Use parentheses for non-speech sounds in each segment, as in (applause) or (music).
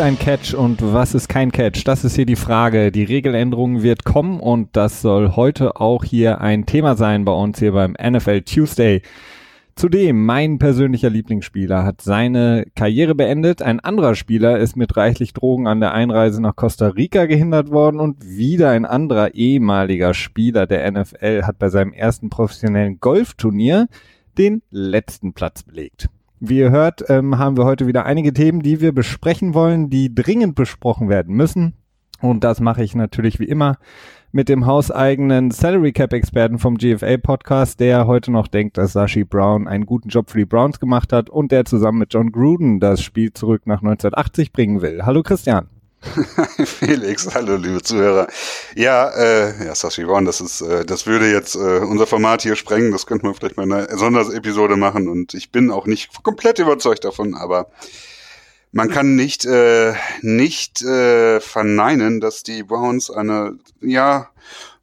ist ein Catch und was ist kein Catch? Das ist hier die Frage. Die Regeländerung wird kommen und das soll heute auch hier ein Thema sein bei uns hier beim NFL Tuesday. Zudem, mein persönlicher Lieblingsspieler hat seine Karriere beendet. Ein anderer Spieler ist mit reichlich Drogen an der Einreise nach Costa Rica gehindert worden und wieder ein anderer ehemaliger Spieler der NFL hat bei seinem ersten professionellen Golfturnier den letzten Platz belegt. Wie ihr hört, ähm, haben wir heute wieder einige Themen, die wir besprechen wollen, die dringend besprochen werden müssen. Und das mache ich natürlich wie immer mit dem hauseigenen Salary Cap Experten vom GFA Podcast, der heute noch denkt, dass Sashi Brown einen guten Job für die Browns gemacht hat und der zusammen mit John Gruden das Spiel zurück nach 1980 bringen will. Hallo Christian. (laughs) Felix, hallo liebe Zuhörer. Ja, äh, ja, Sashi Brown, das ist, äh, das würde jetzt äh, unser Format hier sprengen. Das könnte man vielleicht mal eine Sonderepisode machen und ich bin auch nicht komplett überzeugt davon, aber man kann nicht äh, nicht äh, verneinen, dass die Browns eine ja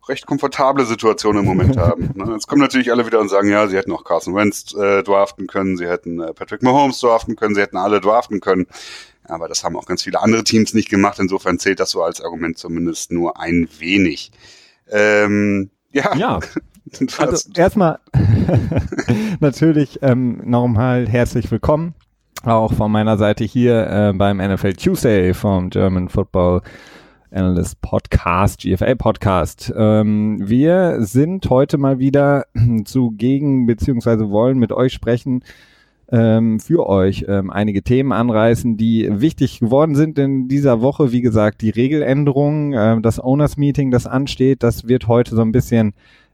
recht komfortable Situation im Moment (laughs) haben. Ne? Jetzt kommen natürlich alle wieder und sagen, ja, sie hätten auch Carson Wentz äh, draften können, sie hätten äh, Patrick Mahomes draften können, sie hätten alle draften können. Aber das haben auch ganz viele andere Teams nicht gemacht. Insofern zählt das so als Argument zumindest nur ein wenig. Ähm, ja. ja. (laughs) Also erstmal (laughs) natürlich ähm, nochmal herzlich willkommen. Auch von meiner Seite hier äh, beim NFL Tuesday vom German Football Analyst Podcast, GFA Podcast. Ähm, wir sind heute mal wieder (clears throat) zugegen, beziehungsweise wollen mit euch sprechen ähm, für euch ähm, einige Themen anreißen, die wichtig geworden sind in dieser Woche. Wie gesagt, die Regeländerung, äh, das Owners Meeting, das ansteht, das wird heute so ein bisschen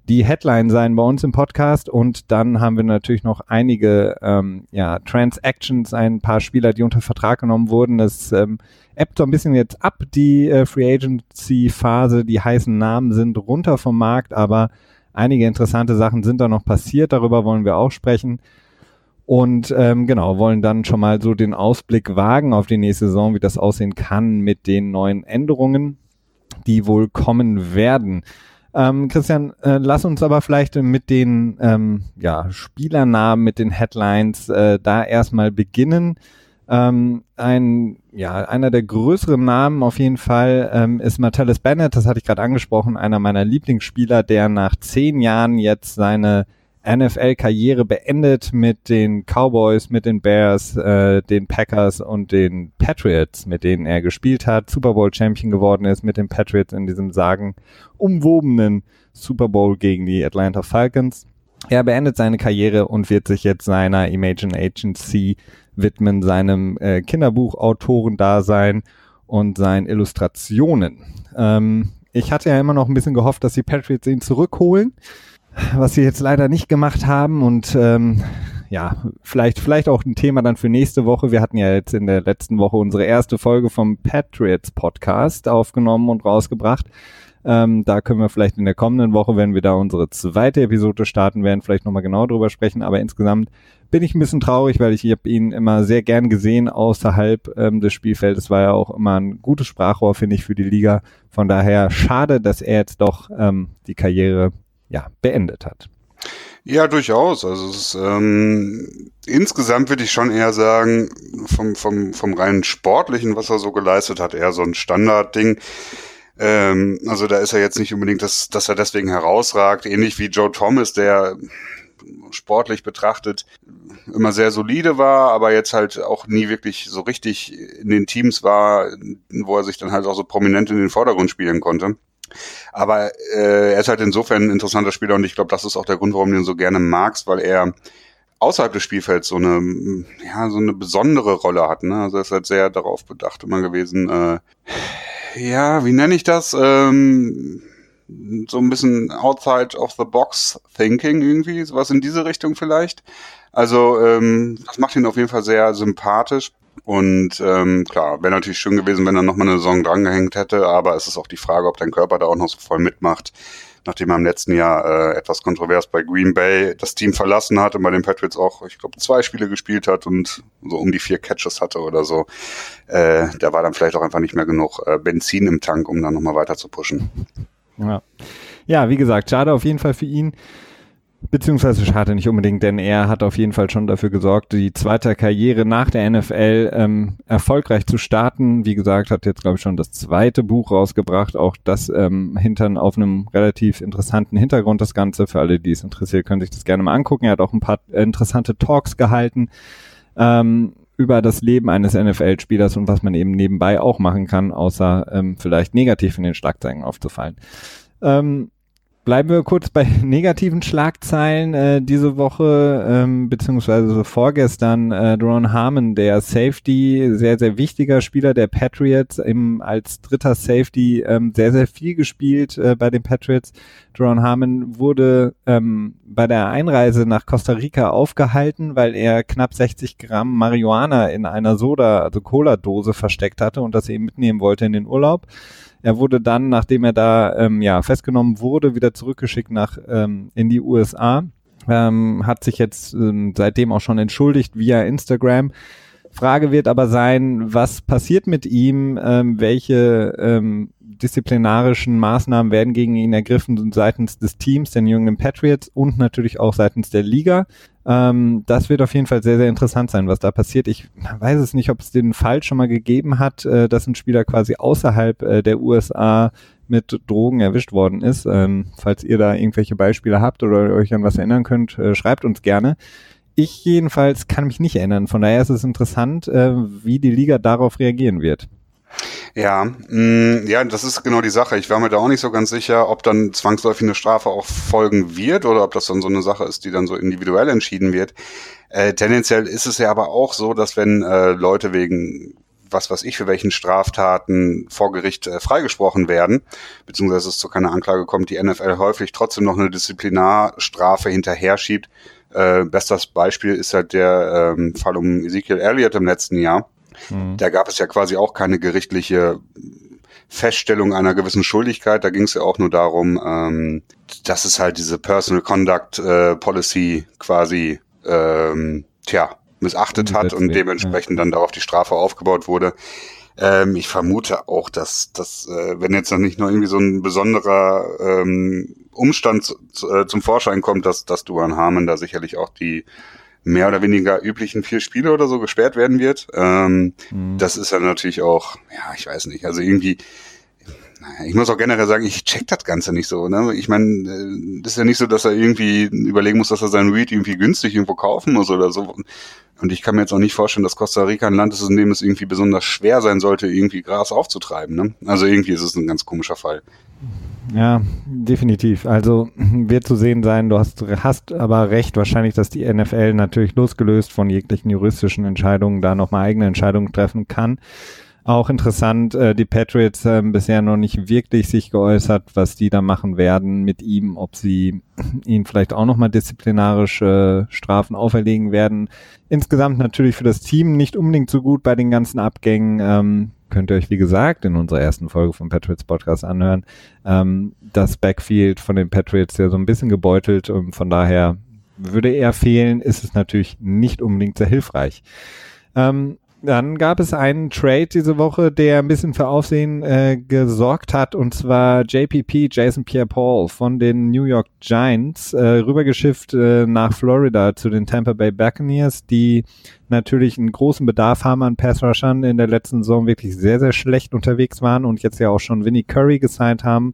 die Headline sein bei uns im Podcast. Und dann haben wir natürlich noch einige ähm, ja, Transactions, ein paar Spieler, die unter Vertrag genommen wurden. Das ähm, ebbt so ein bisschen jetzt ab, die äh, Free Agency Phase. Die heißen Namen sind runter vom Markt, aber einige interessante Sachen sind da noch passiert. Darüber wollen wir auch sprechen. Und ähm, genau, wollen dann schon mal so den Ausblick wagen auf die nächste Saison, wie das aussehen kann mit den neuen Änderungen, die wohl kommen werden. Ähm, Christian, äh, lass uns aber vielleicht mit den ähm, ja, Spielernamen, mit den Headlines äh, da erstmal beginnen. Ähm, ein, ja, einer der größeren Namen auf jeden Fall ähm, ist Martellus Bennett, das hatte ich gerade angesprochen, einer meiner Lieblingsspieler, der nach zehn Jahren jetzt seine NFL-Karriere beendet mit den Cowboys, mit den Bears, äh, den Packers und den Patriots, mit denen er gespielt hat, Super Bowl Champion geworden ist mit den Patriots in diesem sagen umwobenen Super Bowl gegen die Atlanta Falcons. Er beendet seine Karriere und wird sich jetzt seiner Imagine Agency widmen, seinem äh, Kinderbuchautorendasein und seinen Illustrationen. Ähm, ich hatte ja immer noch ein bisschen gehofft, dass die Patriots ihn zurückholen was sie jetzt leider nicht gemacht haben und ähm, ja, vielleicht, vielleicht auch ein Thema dann für nächste Woche. Wir hatten ja jetzt in der letzten Woche unsere erste Folge vom Patriots Podcast aufgenommen und rausgebracht. Ähm, da können wir vielleicht in der kommenden Woche, wenn wir da unsere zweite Episode starten werden, vielleicht nochmal genau drüber sprechen. Aber insgesamt bin ich ein bisschen traurig, weil ich, ich habe ihn immer sehr gern gesehen außerhalb ähm, des Spielfeldes. War ja auch immer ein gutes Sprachrohr, finde ich, für die Liga. Von daher schade, dass er jetzt doch ähm, die Karriere ja, beendet hat. Ja, durchaus. Also ist, ähm, insgesamt würde ich schon eher sagen, vom, vom, vom reinen Sportlichen, was er so geleistet hat, eher so ein Standardding. Ähm, also da ist er jetzt nicht unbedingt, dass, dass er deswegen herausragt, ähnlich wie Joe Thomas, der sportlich betrachtet immer sehr solide war, aber jetzt halt auch nie wirklich so richtig in den Teams war, wo er sich dann halt auch so prominent in den Vordergrund spielen konnte. Aber äh, er ist halt insofern ein interessanter Spieler und ich glaube, das ist auch der Grund, warum du ihn so gerne magst, weil er außerhalb des Spielfelds so eine, ja, so eine besondere Rolle hat. Ne? Also er ist halt sehr darauf bedacht immer gewesen. Äh, ja, wie nenne ich das? Ähm, so ein bisschen outside of the box thinking irgendwie, sowas in diese Richtung vielleicht. Also ähm, das macht ihn auf jeden Fall sehr sympathisch. Und ähm, klar, wäre natürlich schön gewesen, wenn er nochmal eine Saison drangehängt hätte, aber es ist auch die Frage, ob dein Körper da auch noch so voll mitmacht, nachdem er im letzten Jahr äh, etwas kontrovers bei Green Bay das Team verlassen hat und bei den Patriots auch, ich glaube, zwei Spiele gespielt hat und so um die vier Catches hatte oder so. Äh, da war dann vielleicht auch einfach nicht mehr genug äh, Benzin im Tank, um dann nochmal weiter zu pushen. Ja. ja, wie gesagt, schade auf jeden Fall für ihn. Beziehungsweise schade nicht unbedingt, denn er hat auf jeden Fall schon dafür gesorgt, die zweite Karriere nach der NFL ähm, erfolgreich zu starten. Wie gesagt, hat jetzt, glaube ich, schon das zweite Buch rausgebracht. Auch das ähm, hintern auf einem relativ interessanten Hintergrund, das Ganze. Für alle, die es interessiert, können sich das gerne mal angucken. Er hat auch ein paar interessante Talks gehalten. Ähm, über das Leben eines NFL-Spielers und was man eben nebenbei auch machen kann, außer ähm, vielleicht negativ in den Schlagzeilen aufzufallen. Ähm, Bleiben wir kurz bei (laughs) negativen Schlagzeilen äh, diese Woche, ähm, beziehungsweise vorgestern. Äh, Duron Harmon, der Safety, sehr, sehr wichtiger Spieler der Patriots, im, als dritter Safety ähm, sehr, sehr viel gespielt äh, bei den Patriots. Duron Harmon wurde ähm, bei der Einreise nach Costa Rica aufgehalten, weil er knapp 60 Gramm Marihuana in einer Soda, also Cola-Dose versteckt hatte und das eben mitnehmen wollte in den Urlaub. Er wurde dann, nachdem er da ähm, ja festgenommen wurde, wieder zurückgeschickt nach ähm, in die USA. Ähm, hat sich jetzt ähm, seitdem auch schon entschuldigt via Instagram. Frage wird aber sein, was passiert mit ihm, ähm, welche ähm, disziplinarischen Maßnahmen werden gegen ihn ergriffen seitens des Teams, den jungen Patriots und natürlich auch seitens der Liga. Ähm, das wird auf jeden Fall sehr, sehr interessant sein, was da passiert. Ich weiß es nicht, ob es den Fall schon mal gegeben hat, äh, dass ein Spieler quasi außerhalb äh, der USA mit Drogen erwischt worden ist. Ähm, falls ihr da irgendwelche Beispiele habt oder euch an was erinnern könnt, äh, schreibt uns gerne. Ich jedenfalls kann mich nicht erinnern. Von daher ist es interessant, äh, wie die Liga darauf reagieren wird. Ja, mh, mm, ja, das ist genau die Sache. Ich war mir da auch nicht so ganz sicher, ob dann zwangsläufig eine Strafe auch folgen wird oder ob das dann so eine Sache ist, die dann so individuell entschieden wird. Äh, tendenziell ist es ja aber auch so, dass wenn äh, Leute wegen was weiß ich für welchen Straftaten vor Gericht äh, freigesprochen werden, beziehungsweise es zu keiner Anklage kommt, die NFL häufig trotzdem noch eine Disziplinarstrafe hinterher schiebt. Äh, bestes Beispiel ist halt der ähm, Fall um Ezekiel Elliott im letzten Jahr Mhm. Da gab es ja quasi auch keine gerichtliche Feststellung einer gewissen Schuldigkeit. Da ging es ja auch nur darum, ähm, dass es halt diese Personal Conduct äh, Policy quasi ähm, tja, missachtet hat und dementsprechend ja. dann darauf die Strafe aufgebaut wurde. Ähm, ich vermute auch, dass, dass äh, wenn jetzt noch nicht nur irgendwie so ein besonderer ähm, Umstand zu, zu, äh, zum Vorschein kommt, dass, dass Duan Harmon da sicherlich auch die mehr oder weniger üblichen vier Spiele oder so gesperrt werden wird. Ähm, mhm. Das ist dann natürlich auch, ja, ich weiß nicht, also irgendwie, naja, ich muss auch generell sagen, ich check das Ganze nicht so. Ne? Ich meine, äh, das ist ja nicht so, dass er irgendwie überlegen muss, dass er seinen Weed irgendwie günstig irgendwo kaufen muss oder so. Und ich kann mir jetzt auch nicht vorstellen, dass Costa Rica ein Land ist, in dem es irgendwie besonders schwer sein sollte, irgendwie Gras aufzutreiben. Ne? Also irgendwie ist es ein ganz komischer Fall. Ja, definitiv. Also (clears throat) wird zu sehen sein, du hast, hast aber recht, wahrscheinlich, dass die NFL natürlich losgelöst von jeglichen juristischen Entscheidungen da nochmal eigene Entscheidungen treffen kann. Auch interessant, äh, die Patriots haben bisher noch nicht wirklich sich geäußert, was die da machen werden mit ihm, ob sie (clears throat) ihn vielleicht auch nochmal disziplinarische Strafen auferlegen werden. Insgesamt natürlich für das Team nicht unbedingt so gut bei den ganzen Abgängen. Ähm, könnt ihr euch, wie gesagt, in unserer ersten Folge vom Patriots Podcast anhören. Ähm, das Backfield von den Patriots ja so ein bisschen gebeutelt und von daher würde er fehlen, ist es natürlich nicht unbedingt sehr hilfreich. Ähm, dann gab es einen Trade diese Woche, der ein bisschen für Aufsehen äh, gesorgt hat, und zwar JPP, Jason Pierre-Paul von den New York Giants, äh, rübergeschifft äh, nach Florida zu den Tampa Bay Buccaneers, die natürlich einen großen Bedarf haben an Pass-Rushern in der letzten Saison wirklich sehr, sehr schlecht unterwegs waren und jetzt ja auch schon Vinnie Curry gesigned haben.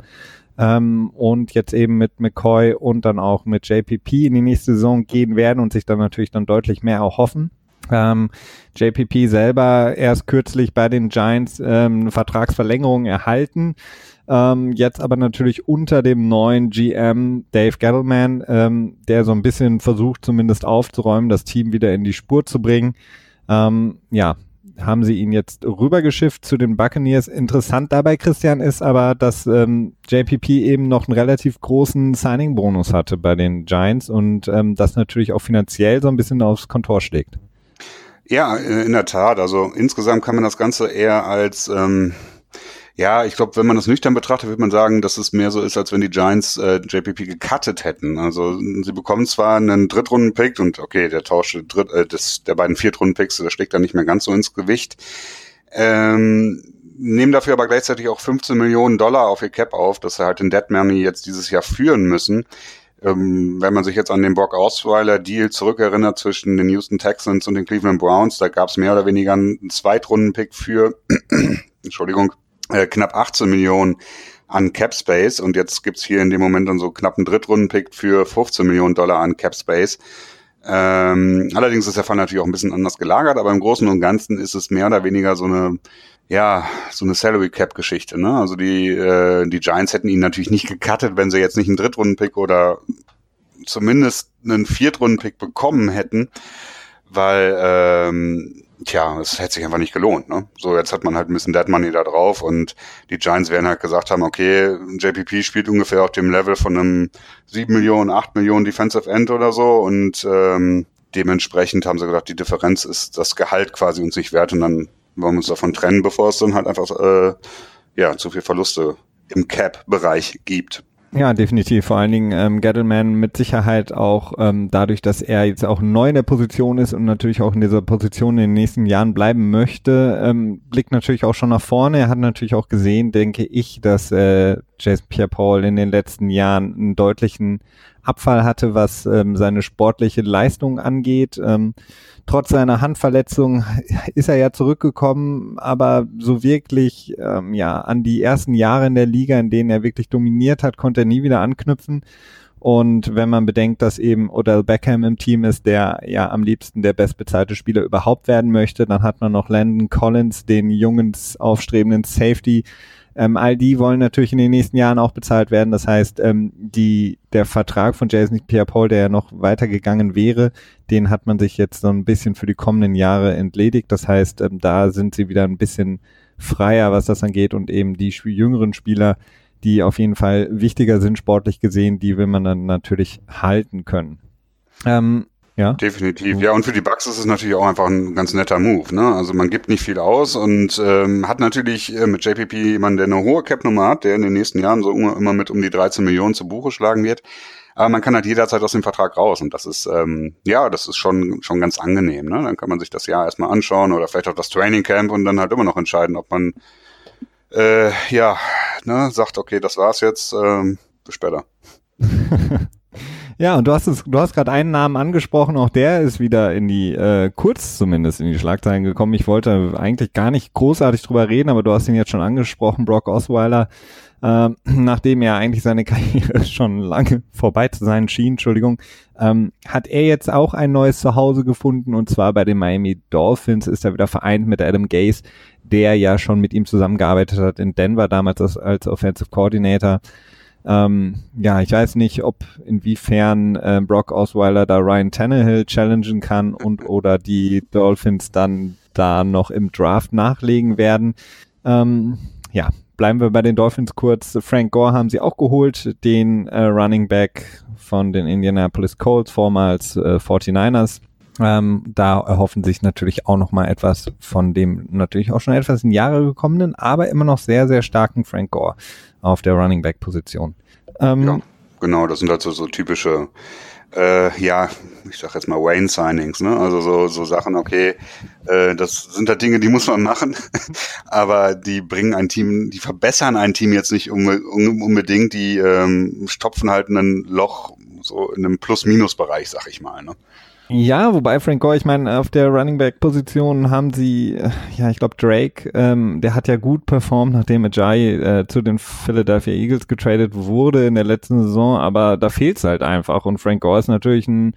Ähm, und jetzt eben mit McCoy und dann auch mit JPP in die nächste Saison gehen werden und sich dann natürlich dann deutlich mehr erhoffen. Ähm, JPP selber erst kürzlich bei den Giants ähm, eine Vertragsverlängerung erhalten. Ähm, jetzt aber natürlich unter dem neuen GM Dave Gettleman, ähm, der so ein bisschen versucht zumindest aufzuräumen, das Team wieder in die Spur zu bringen. Ähm, ja, haben sie ihn jetzt rübergeschifft zu den Buccaneers. Interessant dabei, Christian, ist aber, dass ähm, JPP eben noch einen relativ großen Signing-Bonus hatte bei den Giants und ähm, das natürlich auch finanziell so ein bisschen aufs Kontor schlägt. Ja, in der Tat. Also insgesamt kann man das Ganze eher als ähm, ja, ich glaube, wenn man das nüchtern betrachtet, würde man sagen, dass es mehr so ist, als wenn die Giants äh, JPP gecuttet hätten. Also sie bekommen zwar einen Drittrunden-Pick und okay, der Tausch Dritt, äh, des, der beiden Viertrunden-Picks, der steckt da nicht mehr ganz so ins Gewicht. Ähm, nehmen dafür aber gleichzeitig auch 15 Millionen Dollar auf ihr Cap auf, dass sie halt den Dead Money jetzt dieses Jahr führen müssen. Ähm, wenn man sich jetzt an den Brock Osweiler-Deal zurückerinnert zwischen den Houston Texans und den Cleveland Browns, da gab es mehr oder weniger einen Zweitrunden-Pick für, (clears throat) Entschuldigung, äh, knapp 18 Millionen an Cap Space und jetzt gibt's hier in dem Moment dann so knapp einen Drittrunden-Pick für 15 Millionen Dollar an Cap Space. Ähm, allerdings ist der Fall natürlich auch ein bisschen anders gelagert, aber im Großen und Ganzen ist es mehr oder weniger so eine, ja, so eine Salary Cap Geschichte. Ne? Also die, äh, die Giants hätten ihn natürlich nicht gecuttet, wenn sie jetzt nicht einen Drittrunden-Pick oder zumindest einen Viertrunden-Pick bekommen hätten, weil ähm, tja, es hätte sich einfach nicht gelohnt. Ne? So, jetzt hat man halt ein bisschen Dead Money da drauf und die Giants werden halt gesagt haben, okay, JPP spielt ungefähr auf dem Level von einem 7 Millionen, 8 Millionen Defensive End oder so und ähm, dementsprechend haben sie gesagt, die Differenz ist das Gehalt quasi uns nicht wert und dann wollen uns davon trennen, bevor es dann halt einfach äh, ja zu viel Verluste im Cap-Bereich gibt. Ja, definitiv. Vor allen Dingen ähm, Gettleman mit Sicherheit auch ähm, dadurch, dass er jetzt auch neu in der Position ist und natürlich auch in dieser Position in den nächsten Jahren bleiben möchte, ähm, blickt natürlich auch schon nach vorne. Er hat natürlich auch gesehen, denke ich, dass äh, Jason Pierre-Paul in den letzten Jahren einen deutlichen Abfall hatte, was ähm, seine sportliche Leistung angeht. Ähm, trotz seiner Handverletzung ist er ja zurückgekommen, aber so wirklich ähm, ja an die ersten Jahre in der Liga, in denen er wirklich dominiert hat, konnte er nie wieder anknüpfen. Und wenn man bedenkt, dass eben Odell Beckham im Team ist, der ja am liebsten der bestbezahlte Spieler überhaupt werden möchte, dann hat man noch Landon Collins, den jungen aufstrebenden Safety, ähm, all die wollen natürlich in den nächsten Jahren auch bezahlt werden. Das heißt, ähm, die, der Vertrag von Jason Pierre-Paul, der ja noch weitergegangen wäre, den hat man sich jetzt so ein bisschen für die kommenden Jahre entledigt. Das heißt, ähm, da sind sie wieder ein bisschen freier, was das angeht und eben die jüngeren Spieler, die auf jeden Fall wichtiger sind sportlich gesehen, die will man dann natürlich halten können. Ähm, ja. Definitiv. Ja, und für die Bugs ist es natürlich auch einfach ein ganz netter Move. Ne? Also man gibt nicht viel aus und ähm, hat natürlich äh, mit JPP jemanden, der eine hohe Cap-Nummer hat, der in den nächsten Jahren so immer mit um die 13 Millionen zu Buche schlagen wird. Aber man kann halt jederzeit aus dem Vertrag raus und das ist, ähm, ja, das ist schon, schon ganz angenehm. Ne? Dann kann man sich das Jahr erstmal anschauen oder vielleicht auch das Training Camp und dann halt immer noch entscheiden, ob man, äh, ja, ne, sagt, okay, das war's jetzt, ähm, bis später. (laughs) Ja, und du hast es, du hast gerade einen Namen angesprochen, auch der ist wieder in die, äh, kurz zumindest in die Schlagzeilen gekommen. Ich wollte eigentlich gar nicht großartig drüber reden, aber du hast ihn jetzt schon angesprochen, Brock Osweiler, äh, (clears throat) nachdem er eigentlich seine (laughs) Karriere schon lange vorbei zu sein schien, Entschuldigung, ähm, hat er jetzt auch ein neues Zuhause gefunden und zwar bei den Miami Dolphins ist er wieder vereint mit Adam Gase, der ja schon mit ihm zusammengearbeitet hat in Denver damals als, als Offensive Coordinator. Ähm, ja, ich weiß nicht, ob inwiefern äh, Brock Osweiler da Ryan Tannehill challengen kann und (laughs) oder die Dolphins dann da noch im Draft nachlegen werden. Ähm, ja, bleiben wir bei den Dolphins kurz. Frank Gore haben sie auch geholt, den äh, Running Back von den Indianapolis Colts, vormals äh, 49ers. Ähm, da erhoffen sich natürlich auch noch mal etwas von dem natürlich auch schon etwas in Jahre gekommenen, aber immer noch sehr, sehr starken Frank Gore auf der Running Back Position. Ähm, ja, genau, das sind halt so, so typische, äh, ja, ich sag jetzt mal Wayne Signings, ne? Also so, so Sachen, okay, äh, das sind halt Dinge, die muss man machen, (laughs) aber die bringen ein Team, die verbessern ein Team jetzt nicht unbedingt, die ähm, stopfen halt ein Loch so in einem Plus-Minus-Bereich, sag ich mal, ne? Ja, wobei Frank Gore, ich meine, auf der Running Back Position haben sie, äh, ja, ich glaube Drake, ähm, der hat ja gut performt, nachdem Ajayi äh, zu den Philadelphia Eagles getradet wurde in der letzten Saison, aber da fehlt's halt einfach. Und Frank Gore ist natürlich ein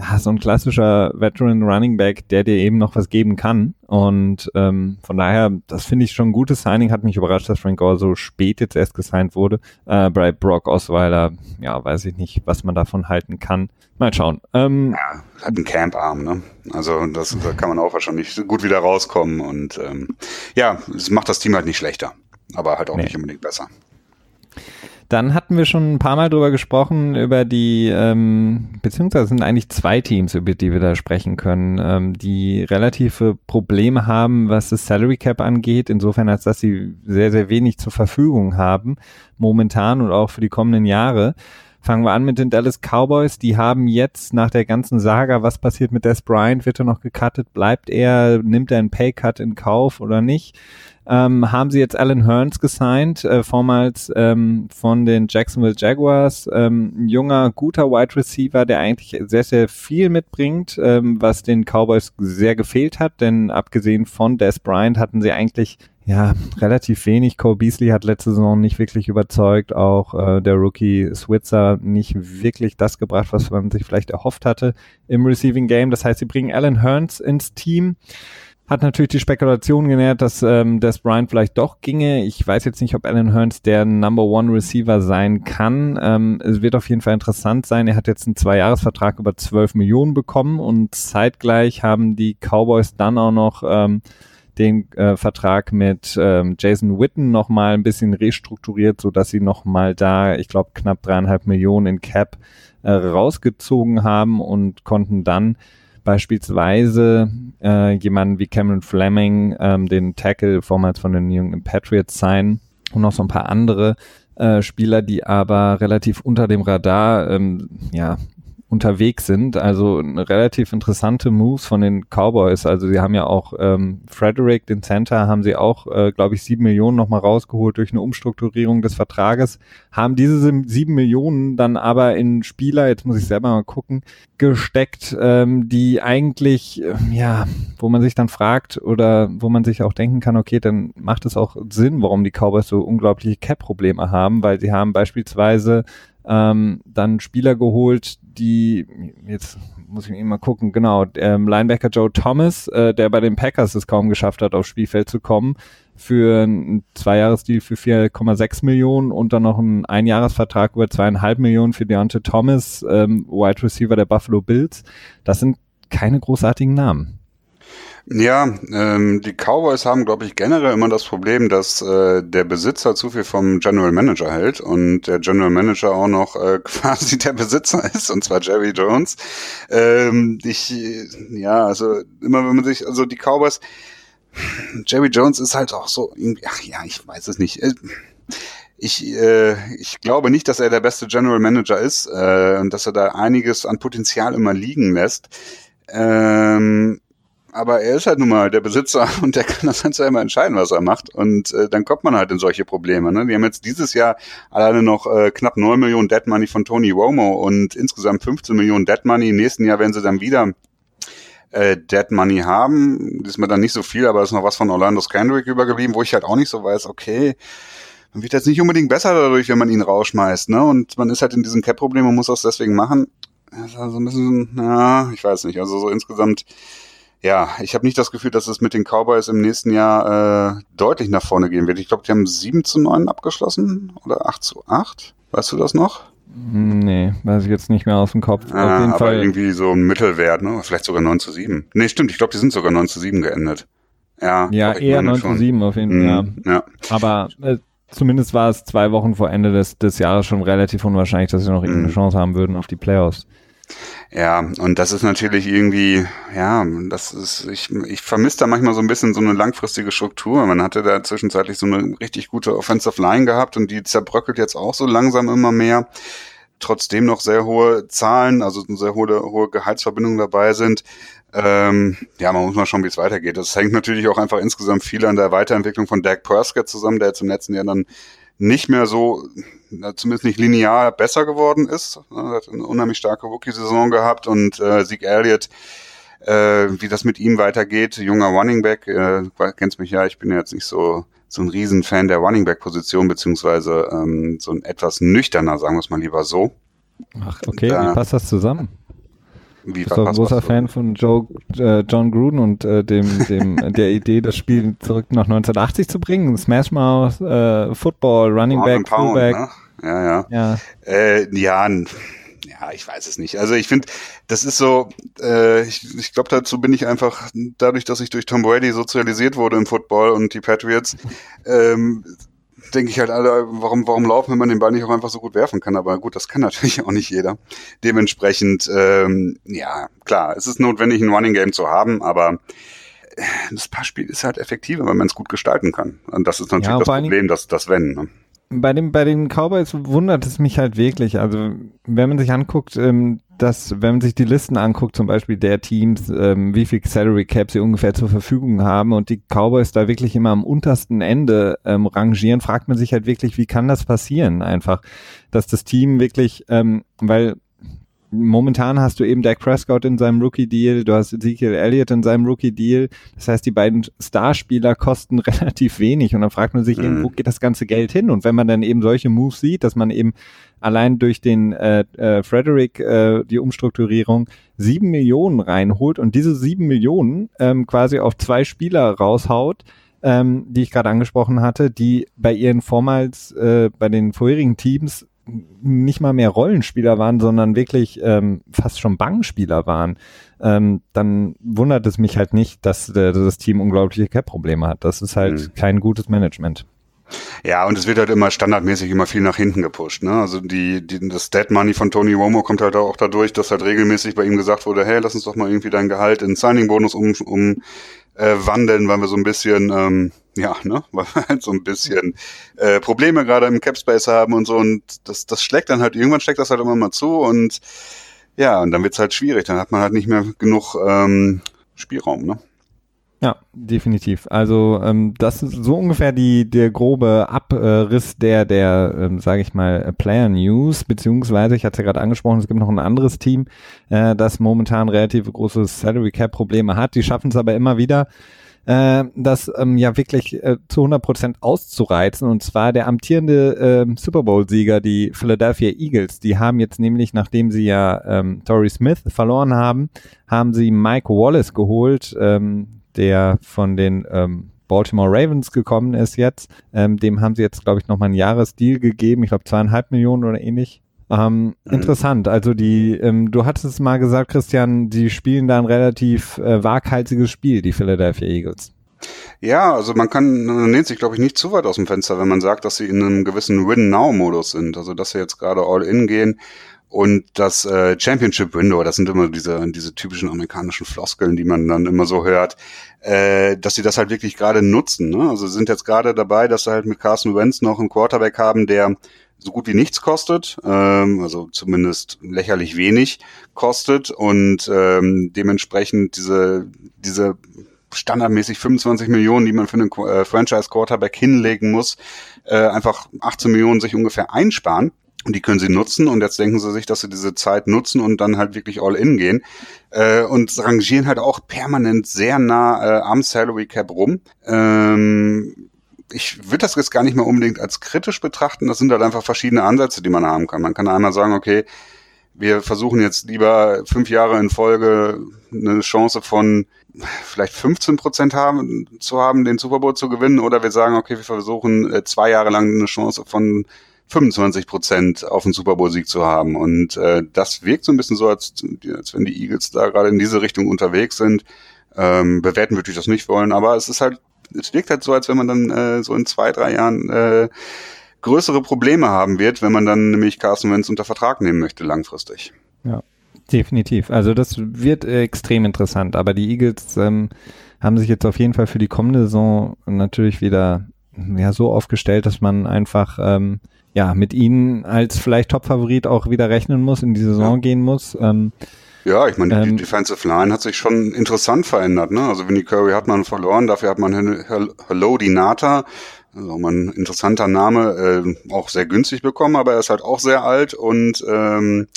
ja, so ein klassischer Veteran Running Back, der dir eben noch was geben kann. Und ähm, von daher, das finde ich schon ein gutes Signing. Hat mich überrascht, dass Frank Gore so spät jetzt erst gesigned wurde. Äh, bei Brock Osweiler, ja, weiß ich nicht, was man davon halten kann. Mal schauen. Ähm, ja, hat einen Camp-Arm, ne? Also das, da kann man auch wahrscheinlich gut wieder rauskommen. Und ähm, ja, es macht das Team halt nicht schlechter, aber halt auch nee. nicht unbedingt besser. Dann hatten wir schon ein paar Mal drüber gesprochen, über die, ähm, beziehungsweise sind eigentlich zwei Teams, über die wir da sprechen können, ähm, die relative Probleme haben, was das Salary Cap angeht, insofern als dass sie sehr, sehr wenig zur Verfügung haben, momentan und auch für die kommenden Jahre. Fangen wir an mit den Dallas Cowboys. Die haben jetzt nach der ganzen Saga, was passiert mit Des Bryant, wird er noch gecuttet, bleibt er, nimmt er einen Paycut in Kauf oder nicht? ähm, haben sie jetzt Alan Hearns gesigned, äh, vormals ähm, von den Jacksonville Jaguars. Ähm, ein junger, guter Wide Receiver, der eigentlich sehr, sehr viel mitbringt, ähm, was den Cowboys sehr gefehlt hat, denn abgesehen von Des Bryant hatten sie eigentlich ja, relativ wenig. Cole Beasley hat letzte Saison nicht wirklich überzeugt, auch äh, der Rookie Switzer nicht wirklich das gebracht, was man sich vielleicht erhofft hatte im Receiving Game. Das heißt, sie bringen Alan Hearns ins Team hat natürlich die Spekulation genährt, dass ähm, Des Bryant vielleicht doch ginge. Ich weiß jetzt nicht, ob Alan Hearns der Number One Receiver sein kann. Ähm, es wird auf jeden Fall interessant sein. Er hat jetzt einen Zweijahresvertrag über 12 Millionen bekommen und zeitgleich haben die Cowboys dann auch noch ähm, den äh, Vertrag mit ähm, Jason Witten nochmal ein bisschen restrukturiert, so dass sie nochmal da, ich glaube, knapp dreieinhalb Millionen in Cap äh, rausgezogen haben und konnten dann beispielsweise äh, jemanden wie Cameron Fleming, ähm, den Tackle vormals von den New England Patriots sein und noch so ein paar andere äh, Spieler, die aber relativ unter dem Radar ähm, ja, unterwegs sind. Also relativ interessante Moves von den Cowboys. Also sie haben ja auch ähm, Frederick, den Center, haben sie auch, äh, glaube ich, sieben Millionen nochmal rausgeholt durch eine Umstrukturierung des Vertrages. Haben diese sieben Millionen dann aber in Spieler, jetzt muss ich selber mal gucken, gesteckt, ähm, die eigentlich, äh, ja, wo man sich dann fragt oder wo man sich auch denken kann, okay, dann macht es auch Sinn, warum die Cowboys so unglaubliche Cap-Probleme haben, weil sie haben beispielsweise ähm, dann Spieler geholt, die, jetzt muss ich mal gucken, genau, ähm, Linebacker Joe Thomas, äh, der bei den Packers es kaum geschafft hat, aufs Spielfeld zu kommen, für einen Zweijahresdeal für 4,6 Millionen und dann noch einen Einjahresvertrag über zweieinhalb Millionen für Deontay Thomas, ähm, Wide Receiver der Buffalo Bills. Das sind keine großartigen Namen. Ja, ähm, die Cowboys haben, glaube ich, generell immer das Problem, dass äh, der Besitzer zu viel vom General Manager hält und der General Manager auch noch äh, (laughs) quasi der Besitzer ist, und zwar Jerry Jones. Ähm, ich, ja, also immer wenn man sich, also die Cowboys, Jerry Jones ist halt auch so ach ja, ich weiß es nicht. Äh, ich, äh, ich glaube nicht, dass er der beste General Manager ist äh, und dass er da einiges an Potenzial immer liegen lässt. Ähm, aber er ist halt nun mal der Besitzer (laughs) und der kann das Ganze immer entscheiden, was er macht. Und äh, dann kommt man halt in solche Probleme. Ne? Die haben jetzt dieses Jahr alleine noch äh, knapp 9 Millionen Dead Money von Tony Romo und insgesamt 15 Millionen Dead Money. Im nächsten Jahr werden sie dann wieder äh, Dead Money haben. Diesmal dann nicht so viel, aber ist noch was von Orlando Scandrick übergeblieben, wo ich halt auch nicht so weiß, okay, man wird jetzt nicht unbedingt besser dadurch, wenn man ihn rausschmeißt. Ne? Und man ist halt in diesem Cap-Problem und muss das deswegen machen. Also ein bisschen, ja, ich weiß nicht. Also so insgesamt ja, ich habe nicht das Gefühl, dass es mit den Cowboys im nächsten Jahr äh, deutlich nach vorne gehen wird. Ich glaube, die haben 7 zu 9 abgeschlossen oder 8 zu 8. Weißt du das noch? Nee, weiß ich jetzt nicht mehr aus dem Kopf. Ja, Auf jeden aber Fall. irgendwie so ein Mittelwert, ne? Vielleicht sogar 9 zu 7. Nee, stimmt, ich glaube, die sind sogar 9 zu 7 geendet. Ja, ja eher 9 schon. zu 7 auf jeden Fall. Mhm, ja. ja. Aber äh, zumindest war es zwei Wochen vor Ende des, des Jahres schon relativ unwahrscheinlich, dass sie noch irgendeine mhm. Chance haben würden auf die Playoffs. Ja, und das ist natürlich irgendwie, ja, das ist, ich, ich vermisse da manchmal so ein bisschen so eine langfristige Struktur. Man hatte da zwischenzeitlich so eine richtig gute Offensive Line gehabt und die zerbröckelt jetzt auch so langsam immer mehr. Trotzdem noch sehr hohe Zahlen, also sehr hohe, hohe Gehaltsverbindungen dabei sind. Ähm, ja, man muss mal schauen, wie es weitergeht. Das hängt natürlich auch einfach insgesamt viel an der Weiterentwicklung von Dak Prescott zusammen, der jetzt im letzten Jahr dann nicht mehr so, zumindest nicht linear besser geworden ist. Er hat eine unheimlich starke Rookie-Saison gehabt und äh, Sieg Elliott, äh, wie das mit ihm weitergeht, junger Running Back, äh, kennst mich ja, ich bin ja jetzt nicht so so ein Riesenfan der Running Back Position, beziehungsweise ähm, so ein etwas nüchterner, sagen wir es mal lieber so. Ach, okay, und, äh, wie passt das zusammen? Wie bist doch ein großer Fan von Joe, äh, John Gruden und äh, dem, dem (laughs) der Idee, das Spiel zurück nach 1980 zu bringen. Smash Mouth, äh, Football, Running Back, Fullback. Ne? Ja, ja. Ja, äh, ja, ja, ich weiß es nicht. Also ich finde, das ist so, äh, ich, ich glaube, dazu bin ich einfach, dadurch, dass ich durch Tom Brady sozialisiert wurde im Football und die Patriots, ähm, denke ich halt alle, warum, warum laufen, wenn man den Ball nicht auch einfach so gut werfen kann. Aber gut, das kann (laughs) natürlich auch nicht jeder. Dementsprechend, ähm, ja, klar, es ist notwendig, ein Running Game zu haben, aber äh, das Passspiel ist halt effektiver, wenn man es gut gestalten kann. Und das ist natürlich ja, das Problem, dass das Wenn. Ne? Bei, dem, bei den Cowboys wundert es mich halt wirklich. Also, wenn man sich anguckt, ähm, dass, wenn man sich die Listen anguckt, zum Beispiel der Teams, ähm, wie viel Salary Cap sie ungefähr zur Verfügung haben und die Cowboys da wirklich immer am untersten Ende ähm, rangieren, fragt man sich halt wirklich, wie kann das passieren? Einfach, dass das Team wirklich, ähm, weil momentan hast du eben Dak Prescott in seinem Rookie-Deal, du hast Ezekiel Elliott in seinem Rookie-Deal. Das heißt, die beiden Starspieler kosten (laughs) relativ wenig und dann fragt man sich mhm. eben, wo geht das ganze Geld hin? Und wenn man dann eben solche Moves sieht, dass man eben allein durch den äh, äh, Frederick äh, die Umstrukturierung sieben Millionen reinholt und diese sieben Millionen ähm, quasi auf zwei Spieler raushaut, ähm, die ich gerade angesprochen hatte, die bei ihren vormals äh, bei den vorherigen Teams nicht mal mehr Rollenspieler waren, sondern wirklich ähm, fast schon Bankspieler waren, ähm, dann wundert es mich halt nicht, dass, äh, das Team unglaubliche Cap-Probleme hat. Das ist halt mhm. kein gutes Management. Ja, und es wird halt immer standardmäßig immer viel nach hinten gepusht. Ne? Also die, die, das Dead Money von Tony Romo kommt halt auch dadurch, dass halt regelmäßig bei ihm gesagt wurde, hey, lass uns doch mal irgendwie dein Gehalt in Signing-Bonus um, um äh, wandeln, weil wir so ein bisschen, ähm, ja, ne, (laughs) weil wir halt so ein bisschen äh, Probleme gerade im Capspace haben und so. Und das, das schlägt dann halt, irgendwann schlägt das halt immer mal zu und ja, und dann wird's halt schwierig. Dann hat man halt nicht mehr genug ähm, Spielraum, ne? Ja, definitiv. Also ähm, das ist so ungefähr die der grobe Abriss der der ähm, sage ich mal Player News beziehungsweise ich hatte ja gerade angesprochen, es gibt noch ein anderes Team, äh, das momentan relativ große Salary Cap Probleme hat. Die schaffen es aber immer wieder äh, das ähm, ja wirklich äh, zu 100 Prozent auszureizen. Und zwar der amtierende äh, Super Bowl-Sieger, die Philadelphia Eagles. Die haben jetzt nämlich, nachdem sie ja ähm, Torrey Smith verloren haben, haben sie Mike Wallace geholt, ähm, der von den ähm, Baltimore Ravens gekommen ist jetzt. Ähm, dem haben sie jetzt, glaube ich, nochmal einen Jahresdeal gegeben. Ich glaube, zweieinhalb Millionen oder ähnlich. Ähm, mhm. Interessant. Also die, ähm, du hattest es mal gesagt, Christian, die spielen da ein relativ äh, waghalsiges Spiel, die Philadelphia Eagles. Ja, also man kann, man nennt sich, glaube ich, nicht zu weit aus dem Fenster, wenn man sagt, dass sie in einem gewissen Win-Now-Modus sind. Also dass sie jetzt gerade All-In gehen und das äh, Championship Window, das sind immer diese, diese typischen amerikanischen Floskeln, die man dann immer so hört, äh, dass sie das halt wirklich gerade nutzen. Ne? Also sind jetzt gerade dabei, dass sie halt mit Carson Wentz noch einen Quarterback haben, der so gut wie nichts kostet, ähm, also zumindest lächerlich wenig kostet und ähm, dementsprechend diese, diese standardmäßig 25 Millionen, die man für einen äh, Franchise-Quarterback hinlegen muss, äh, einfach 18 Millionen sich ungefähr einsparen. Und die können sie nutzen und jetzt denken sie sich, dass sie diese Zeit nutzen und dann halt wirklich all in gehen. Äh, und rangieren halt auch permanent sehr nah äh, am Salary Cap rum. Ähm, ich würde das jetzt gar nicht mehr unbedingt als kritisch betrachten. Das sind halt einfach verschiedene Ansätze, die man haben kann. Man kann einmal sagen, okay, wir versuchen jetzt lieber fünf Jahre in Folge eine Chance von vielleicht 15 Prozent haben, zu haben, den Super Bowl zu gewinnen, oder wir sagen, okay, wir versuchen äh, zwei Jahre lang eine Chance von 25 Prozent auf den Super Bowl Sieg zu haben. Und äh, das wirkt so ein bisschen so, als, als wenn die Eagles da gerade in diese Richtung unterwegs sind. Ähm, bewerten würde ich das nicht wollen, aber es ist halt, es wirkt halt so, als wenn man dann äh, so in zwei, drei Jahren äh, größere Probleme haben wird, wenn man dann nämlich Carson Wentz unter Vertrag nehmen möchte langfristig. Ja, definitiv. Also das wird äh, extrem interessant. Aber die Eagles ähm, haben sich jetzt auf jeden Fall für die kommende Saison natürlich wieder ja so aufgestellt, dass man einfach ähm, ja, mit ihnen als vielleicht Top-Favorit auch wieder rechnen muss, in die Saison ja. gehen muss. Ähm, ja, ich meine, die ähm, Defensive Line hat sich schon interessant verändert. Ne? Also Vinny Curry hat man verloren, dafür hat man Hello Dinata, also mal ein interessanter Name, äh, auch sehr günstig bekommen, aber er ist halt auch sehr alt. Und ähm,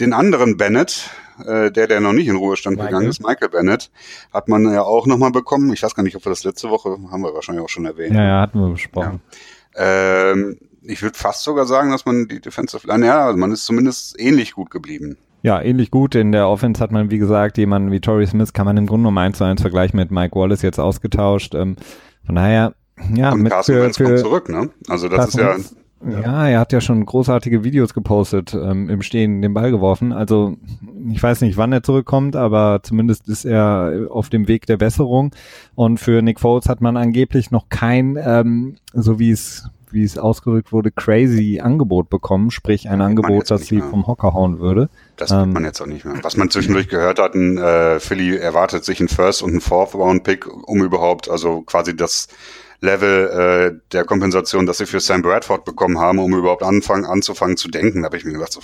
den anderen Bennett, äh, der, der noch nicht in Ruhestand Michael. gegangen ist, Michael Bennett, hat man ja auch nochmal bekommen. Ich weiß gar nicht, ob wir das letzte Woche, haben wir wahrscheinlich auch schon erwähnt. Ja, ja hatten wir besprochen. Ja. Ähm, ich würde fast sogar sagen, dass man die Defensive Line, ja, also man ist zumindest ähnlich gut geblieben. Ja, ähnlich gut. In der Offense hat man, wie gesagt, jemanden wie Torrey Smith kann man im Grunde um 1 zu 1 vergleichen mit Mike Wallace jetzt ausgetauscht. Ähm, von daher, ja, Und mit Carson für, für, kommt zurück, ne? Also das Carson ist ja, ja. Ja, er hat ja schon großartige Videos gepostet, ähm, im Stehen den Ball geworfen. Also ich weiß nicht, wann er zurückkommt, aber zumindest ist er auf dem Weg der Besserung. Und für Nick Foles hat man angeblich noch kein, ähm, so wie es wie es ausgerückt wurde, crazy Angebot bekommen, sprich ein Angebot, das sie vom Hocker hauen würde. Das ähm, man jetzt auch nicht mehr. Was man zwischendurch gehört hat, ein, äh, Philly erwartet sich ein First und ein Fourth Round Pick, um überhaupt, also quasi das Level äh, der Kompensation, dass sie für Sam Bradford bekommen haben, um überhaupt anfangen, anzufangen zu denken. Da habe ich mir gedacht, so,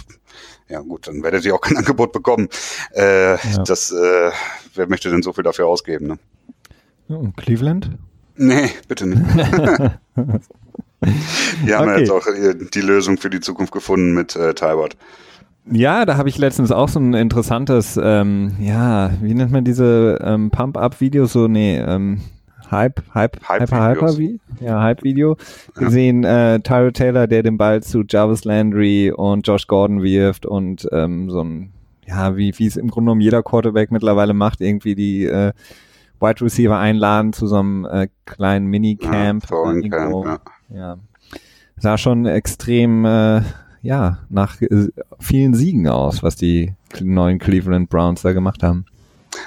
ja gut, dann werdet ihr auch kein (laughs) Angebot bekommen. Äh, ja. Das, äh, wer möchte denn so viel dafür ausgeben? Ne? Und Cleveland? Nee, bitte nicht. (laughs) (laughs) (laughs) Die haben okay. jetzt auch äh, die Lösung für die Zukunft gefunden mit äh, Tybot. Ja, da habe ich letztens auch so ein interessantes, ähm, ja, wie nennt man diese ähm, Pump-Up-Videos? So, nee, ähm, Hype, Hype, Hype Hyper, Hyper, wie? Ja, Hype-Video gesehen. Ja. Äh, Tyro Taylor, der den Ball zu Jarvis Landry und Josh Gordon wirft und ähm, so ein, ja, wie wie es im Grunde genommen jeder Quarterback mittlerweile macht, irgendwie die äh, Wide Receiver einladen zu so einem äh, kleinen Minicamp. Ja, Camp, ja. Ja. Sah schon extrem äh, ja, nach äh, vielen Siegen aus, was die neuen Cleveland Browns da gemacht haben.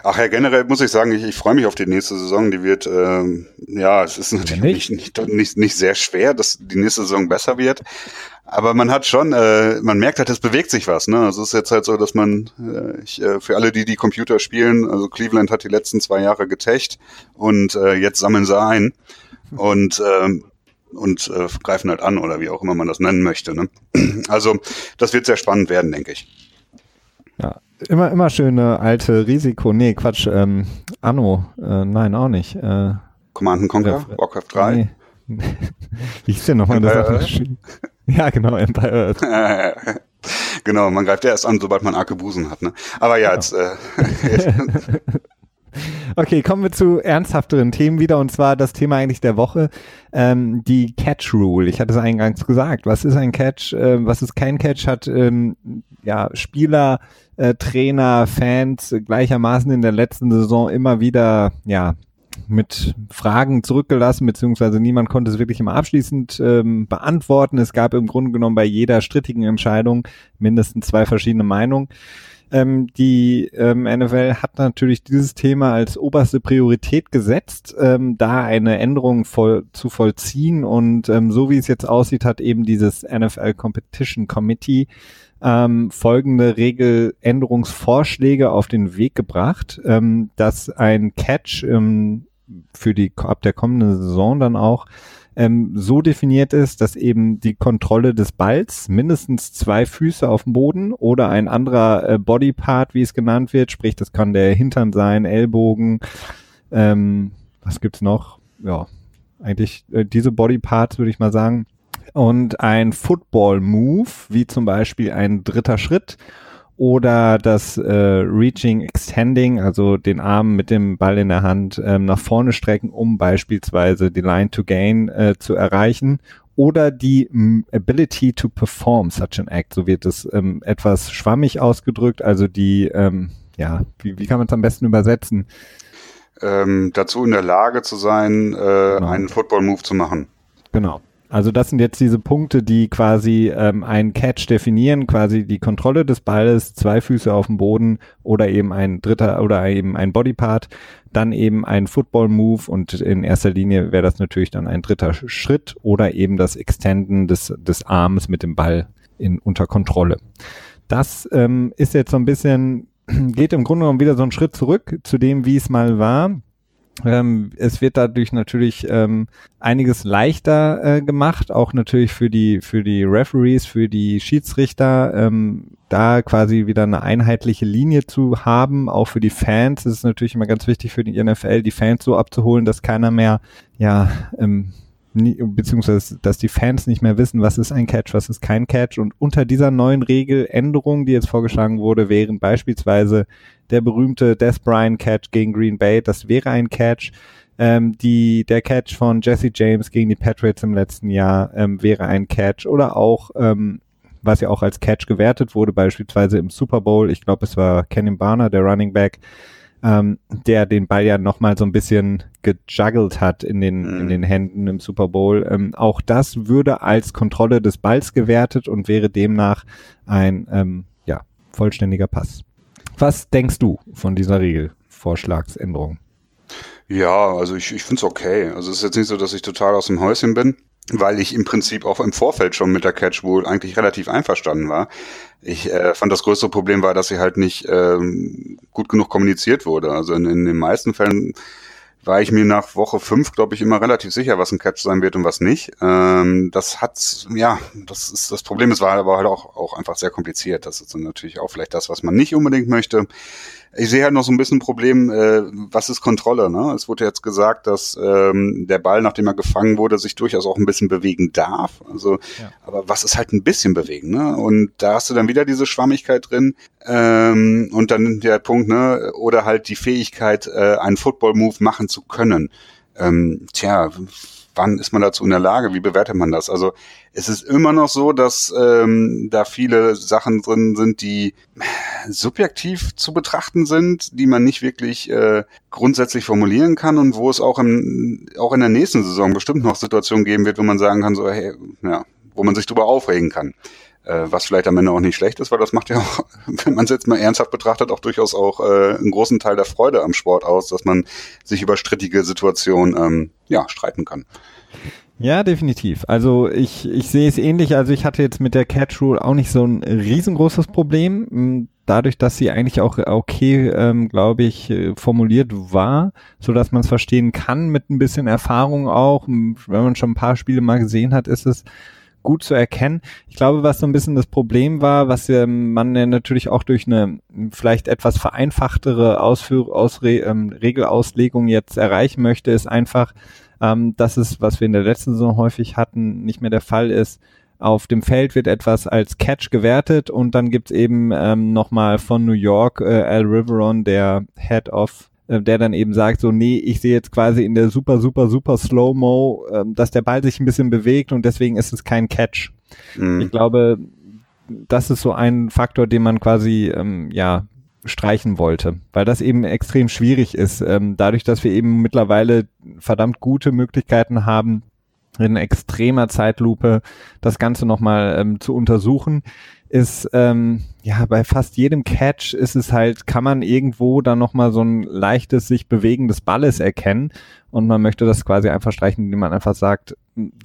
Ach ja, generell muss ich sagen, ich, ich freue mich auf die nächste Saison. Die wird, ähm, ja, es ist natürlich nicht, nicht, nicht, nicht sehr schwer, dass die nächste Saison besser wird. Aber man hat schon, äh, man merkt halt, es bewegt sich was. Ne? Also es ist jetzt halt so, dass man, äh, ich, äh, für alle, die die Computer spielen, also Cleveland hat die letzten zwei Jahre getecht und äh, jetzt sammeln sie ein. Und ähm, und äh, greifen halt an oder wie auch immer man das nennen möchte. Ne? (clears throat) Also das wird sehr spannend werden, denke ich. Ja, immer, immer schöne alte Risiko. Nee, Quatsch, ähm, Anno, äh, nein, auch nicht. Äh, Command Conquer, äh, Warcraft 3. Nee. (laughs) wie ist denn nochmal das? Ja, genau, Empire Earth. (laughs) genau, man greift ja erst an, sobald man Arkebusen hat. Ne? Aber ja, genau. jetzt, äh, (laughs) Okay, kommen wir zu ernsthafteren Themen wieder und zwar das Thema eigentlich der Woche, ähm, die Catch Rule. Ich hatte es eingangs gesagt. Was ist ein Catch? Äh, was ist kein Catch? Hat ähm, ja Spieler, äh, Trainer, Fans gleichermaßen in der letzten Saison immer wieder ja mit Fragen zurückgelassen, beziehungsweise niemand konnte es wirklich immer abschließend ähm, beantworten. Es gab im Grunde genommen bei jeder strittigen Entscheidung mindestens zwei verschiedene Meinungen. Ähm, die ähm, NFL hat natürlich dieses Thema als oberste Priorität gesetzt, ähm, da eine Änderung voll, zu vollziehen. Und ähm, so wie es jetzt aussieht, hat eben dieses NFL Competition Committee ähm, folgende Regeländerungsvorschläge auf den Weg gebracht, ähm, dass ein Catch für die ab der kommenden Saison dann auch ähm, so definiert ist, dass eben die Kontrolle des Balls mindestens zwei Füße auf dem Boden oder ein anderer äh, Bodypart, wie es genannt wird, sprich, das kann der Hintern sein, Ellbogen, ähm, was gibt's noch? Ja, eigentlich äh, diese Bodyparts würde ich mal sagen. Und ein Football Move, wie zum Beispiel ein dritter Schritt oder das äh, Reaching Extending, also den Arm mit dem Ball in der Hand ähm, nach vorne strecken, um beispielsweise die Line to Gain äh, zu erreichen oder die m, Ability to perform such an act, so wird es ähm, etwas schwammig ausgedrückt, also die, ähm, ja, wie, wie kann man es am besten übersetzen? Ähm, dazu in der Lage zu sein, äh, genau. einen Football-Move zu machen. Genau. Also das sind jetzt diese Punkte, die quasi ähm, einen Catch definieren, quasi die Kontrolle des Balles, zwei Füße auf dem Boden oder eben ein dritter oder eben ein Bodypart, dann eben ein Football Move und in erster Linie wäre das natürlich dann ein dritter Schritt oder eben das Extenden des, des Arms mit dem Ball in unter Kontrolle. Das ähm, ist jetzt so ein bisschen, (clears throat) geht im Grunde genommen wieder so einen Schritt zurück zu dem, wie es mal war ähm, es wird dadurch natürlich ähm, einiges leichter äh, gemacht, auch natürlich für die für die Referees, für die Schiedsrichter, ähm, da quasi wieder eine einheitliche Linie zu haben. Auch für die Fans ist es natürlich immer ganz wichtig für die NFL, die Fans so abzuholen, dass keiner mehr ja ähm, beziehungsweise dass die Fans nicht mehr wissen, was ist ein Catch, was ist kein Catch. Und unter dieser neuen Regeländerung, die jetzt vorgeschlagen wurde, wären beispielsweise der berühmte Death Bryan Catch gegen Green Bay, das wäre ein Catch. Ähm, die, der Catch von Jesse James gegen die Patriots im letzten Jahr ähm, wäre ein Catch oder auch, ähm, was ja auch als Catch gewertet wurde, beispielsweise im Super Bowl, ich glaube es war Kenny Barner, der Running Back, ähm, der den Ball ja nochmal so ein bisschen gejuggelt hat in den, mhm. in den Händen im Super Bowl. Ähm, auch das würde als Kontrolle des Balls gewertet und wäre demnach ein ähm, ja, vollständiger Pass. Was denkst du von dieser Regelvorschlagsänderung? Ja, also ich, ich finde es okay. Also es ist jetzt nicht so, dass ich total aus dem Häuschen bin, weil ich im Prinzip auch im Vorfeld schon mit der Catch wohl eigentlich relativ einverstanden war. Ich äh, fand das größte Problem war, dass sie halt nicht ähm, gut genug kommuniziert wurde. Also in, in den meisten Fällen war ich mir nach Woche fünf, glaube ich, immer relativ sicher, was ein Catch sein wird und was nicht. Ähm, das hat, ja, das ist das Problem, es war aber halt auch, auch einfach sehr kompliziert. Das ist dann natürlich auch vielleicht das, was man nicht unbedingt möchte. Ich sehe halt noch so ein bisschen ein Problem, äh, was ist Kontrolle? Ne? Es wurde jetzt gesagt, dass ähm, der Ball, nachdem er gefangen wurde, sich durchaus auch ein bisschen bewegen darf. Also, ja. aber was ist halt ein bisschen bewegen? Ne? Und da hast du dann wieder diese Schwammigkeit drin. Ähm, und dann der Punkt, ne, oder halt die Fähigkeit, äh, einen Football-Move machen zu können. Ähm, tja, wann ist man dazu in der Lage? Wie bewertet man das? Also es ist immer noch so, dass ähm, da viele Sachen drin sind, die subjektiv zu betrachten sind, die man nicht wirklich äh, grundsätzlich formulieren kann und wo es auch, im, auch in der nächsten Saison bestimmt noch Situationen geben wird, wo man sagen kann, so, hey, ja, wo man sich drüber aufregen kann äh, was vielleicht am Ende auch nicht schlecht ist, weil das macht ja auch, (laughs) wenn man es jetzt mal ernsthaft betrachtet, auch durchaus auch äh, einen großen Teil der Freude am Sport aus, dass man sich über strittige Situationen ähm, ja, streiten kann. Ja, definitiv. Also ich, ich sehe es ähnlich. Also ich hatte jetzt mit der Catch Rule auch nicht so ein riesengroßes Problem. Dadurch, dass sie eigentlich auch okay, ähm, glaube ich, äh, formuliert war, so dass man es verstehen kann mit ein bisschen Erfahrung auch. Wenn man schon ein paar Spiele mal gesehen hat, ist es gut zu erkennen. Ich glaube, was so ein bisschen das Problem war, was ähm, man ja natürlich auch durch eine vielleicht etwas vereinfachtere Ausführ Ausre ähm, Regelauslegung jetzt erreichen möchte, ist einfach, ähm, dass es, was wir in der letzten Saison häufig hatten, nicht mehr der Fall ist. Auf dem Feld wird etwas als Catch gewertet und dann gibt's eben ähm, nochmal von New York äh, Al Riveron, der Head of äh, der dann eben sagt, so, nee, ich sehe jetzt quasi in der super, super, super Slow-Mo, äh, dass der Ball sich ein bisschen bewegt und deswegen ist es kein Catch. Mhm. Ich glaube, das ist so ein Faktor, den man quasi, ähm, ja, streichen wollte, weil das eben extrem schwierig ist. Ähm, dadurch, dass wir eben mittlerweile verdammt gute Möglichkeiten haben, in extremer Zeitlupe das Ganze nochmal ähm, zu untersuchen, ist ähm, ja bei fast jedem Catch ist es halt, kann man irgendwo dann nochmal so ein leichtes sich bewegen des Balles erkennen. Und man möchte das quasi einfach streichen, indem man einfach sagt,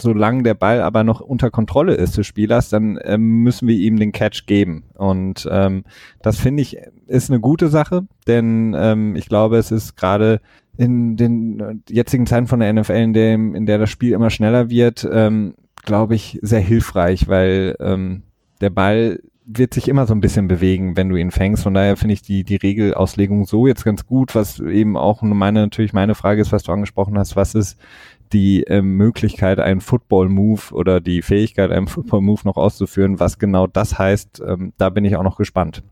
solange der Ball aber noch unter Kontrolle ist des Spielers, dann ähm, müssen wir ihm den Catch geben. Und ähm, das finde ich ist eine gute Sache, denn ähm, ich glaube, es ist gerade in den jetzigen Zeiten von der NFL, in, dem, in der das Spiel immer schneller wird, ähm, glaube ich, sehr hilfreich, weil ähm, der Ball wird sich immer so ein bisschen bewegen, wenn du ihn fängst. Von daher finde ich die, die Regelauslegung so jetzt ganz gut, was eben auch meine, natürlich meine Frage ist, was du angesprochen hast, was ist die äh, Möglichkeit, einen Football-Move oder die Fähigkeit, einen Football-Move noch auszuführen, was genau das heißt, ähm, da bin ich auch noch gespannt.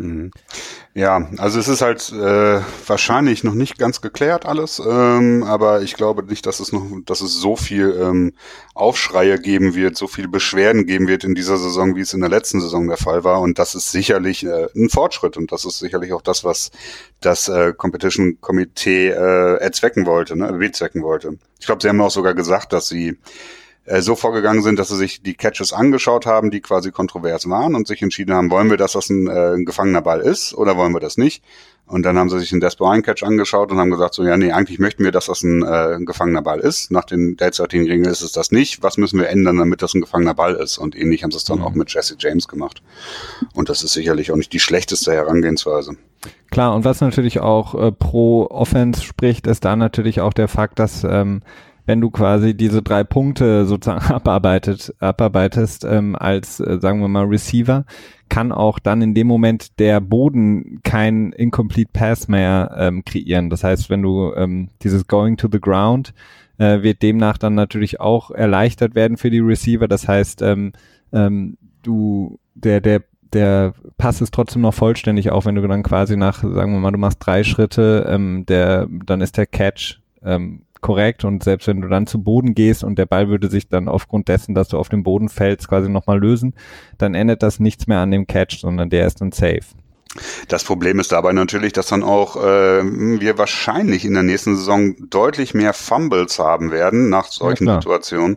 Mhm. Ja, also es ist halt äh, wahrscheinlich noch nicht ganz geklärt alles, ähm, aber ich glaube nicht, dass es noch, dass es so viel ähm, Aufschreie geben wird, so viele Beschwerden geben wird in dieser Saison, wie es in der letzten Saison der Fall war. Und das ist sicherlich äh, ein Fortschritt und das ist sicherlich auch das, was das äh, Competition Komitee äh, erzwecken wollte, ne, bezwecken wollte. Ich glaube, sie haben auch sogar gesagt, dass sie äh, so vorgegangen sind, dass sie sich die Catches angeschaut haben, die quasi kontrovers waren und sich entschieden haben, wollen wir, dass das ein, äh, ein gefangener Ball ist oder wollen wir das nicht? Und dann haben sie sich den Desperate Catch angeschaut und haben gesagt, so ja, nee, eigentlich möchten wir, dass das ein, äh, ein gefangener Ball ist. Nach den derzeitigen Regeln ist es das nicht. Was müssen wir ändern, damit das ein gefangener Ball ist? Und ähnlich haben sie es dann mhm. auch mit Jesse James gemacht. Und das ist sicherlich auch nicht die schlechteste Herangehensweise. Klar, und was natürlich auch äh, pro Offense spricht, ist da natürlich auch der Fakt, dass ähm, wenn du quasi diese drei Punkte sozusagen (laughs) abarbeitet, abarbeitest ähm, als, äh, sagen wir mal, Receiver, kann auch dann in dem Moment der Boden kein Incomplete Pass mehr ähm, kreieren. Das heißt, wenn du ähm, dieses Going to the Ground äh, wird demnach dann natürlich auch erleichtert werden für die Receiver. Das heißt, ähm, ähm, du, der, der der Pass ist trotzdem noch vollständig, auch wenn du dann quasi nach, sagen wir mal, du machst drei Schritte, ähm, der, dann ist der Catch ähm, korrekt und selbst wenn du dann zu Boden gehst und der Ball würde sich dann aufgrund dessen, dass du auf den Boden fällst, quasi nochmal lösen, dann ändert das nichts mehr an dem Catch, sondern der ist dann safe. Das Problem ist dabei natürlich, dass dann auch äh, wir wahrscheinlich in der nächsten Saison deutlich mehr Fumbles haben werden nach solchen ja, Situationen,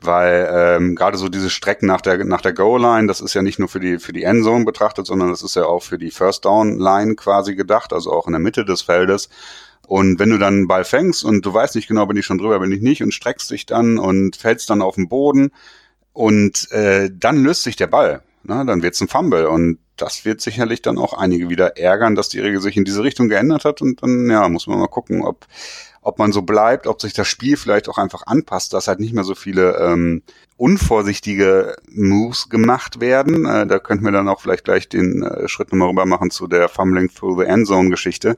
weil ähm, gerade so diese Strecken nach der nach der Goal Line, das ist ja nicht nur für die für die Endzone betrachtet, sondern das ist ja auch für die First Down Line quasi gedacht, also auch in der Mitte des Feldes. Und wenn du dann einen Ball fängst und du weißt nicht genau, bin ich schon drüber, bin ich nicht und streckst dich dann und fällst dann auf den Boden und äh, dann löst sich der Ball. Ne? Dann wird's ein Fumble und das wird sicherlich dann auch einige wieder ärgern, dass die Regel sich in diese Richtung geändert hat und dann, ja, muss man mal gucken, ob, ob man so bleibt, ob sich das Spiel vielleicht auch einfach anpasst, dass halt nicht mehr so viele ähm, unvorsichtige Moves gemacht werden. Äh, da könnten wir dann auch vielleicht gleich den äh, Schritt nochmal rüber machen zu der Fumbling Through the Endzone Geschichte.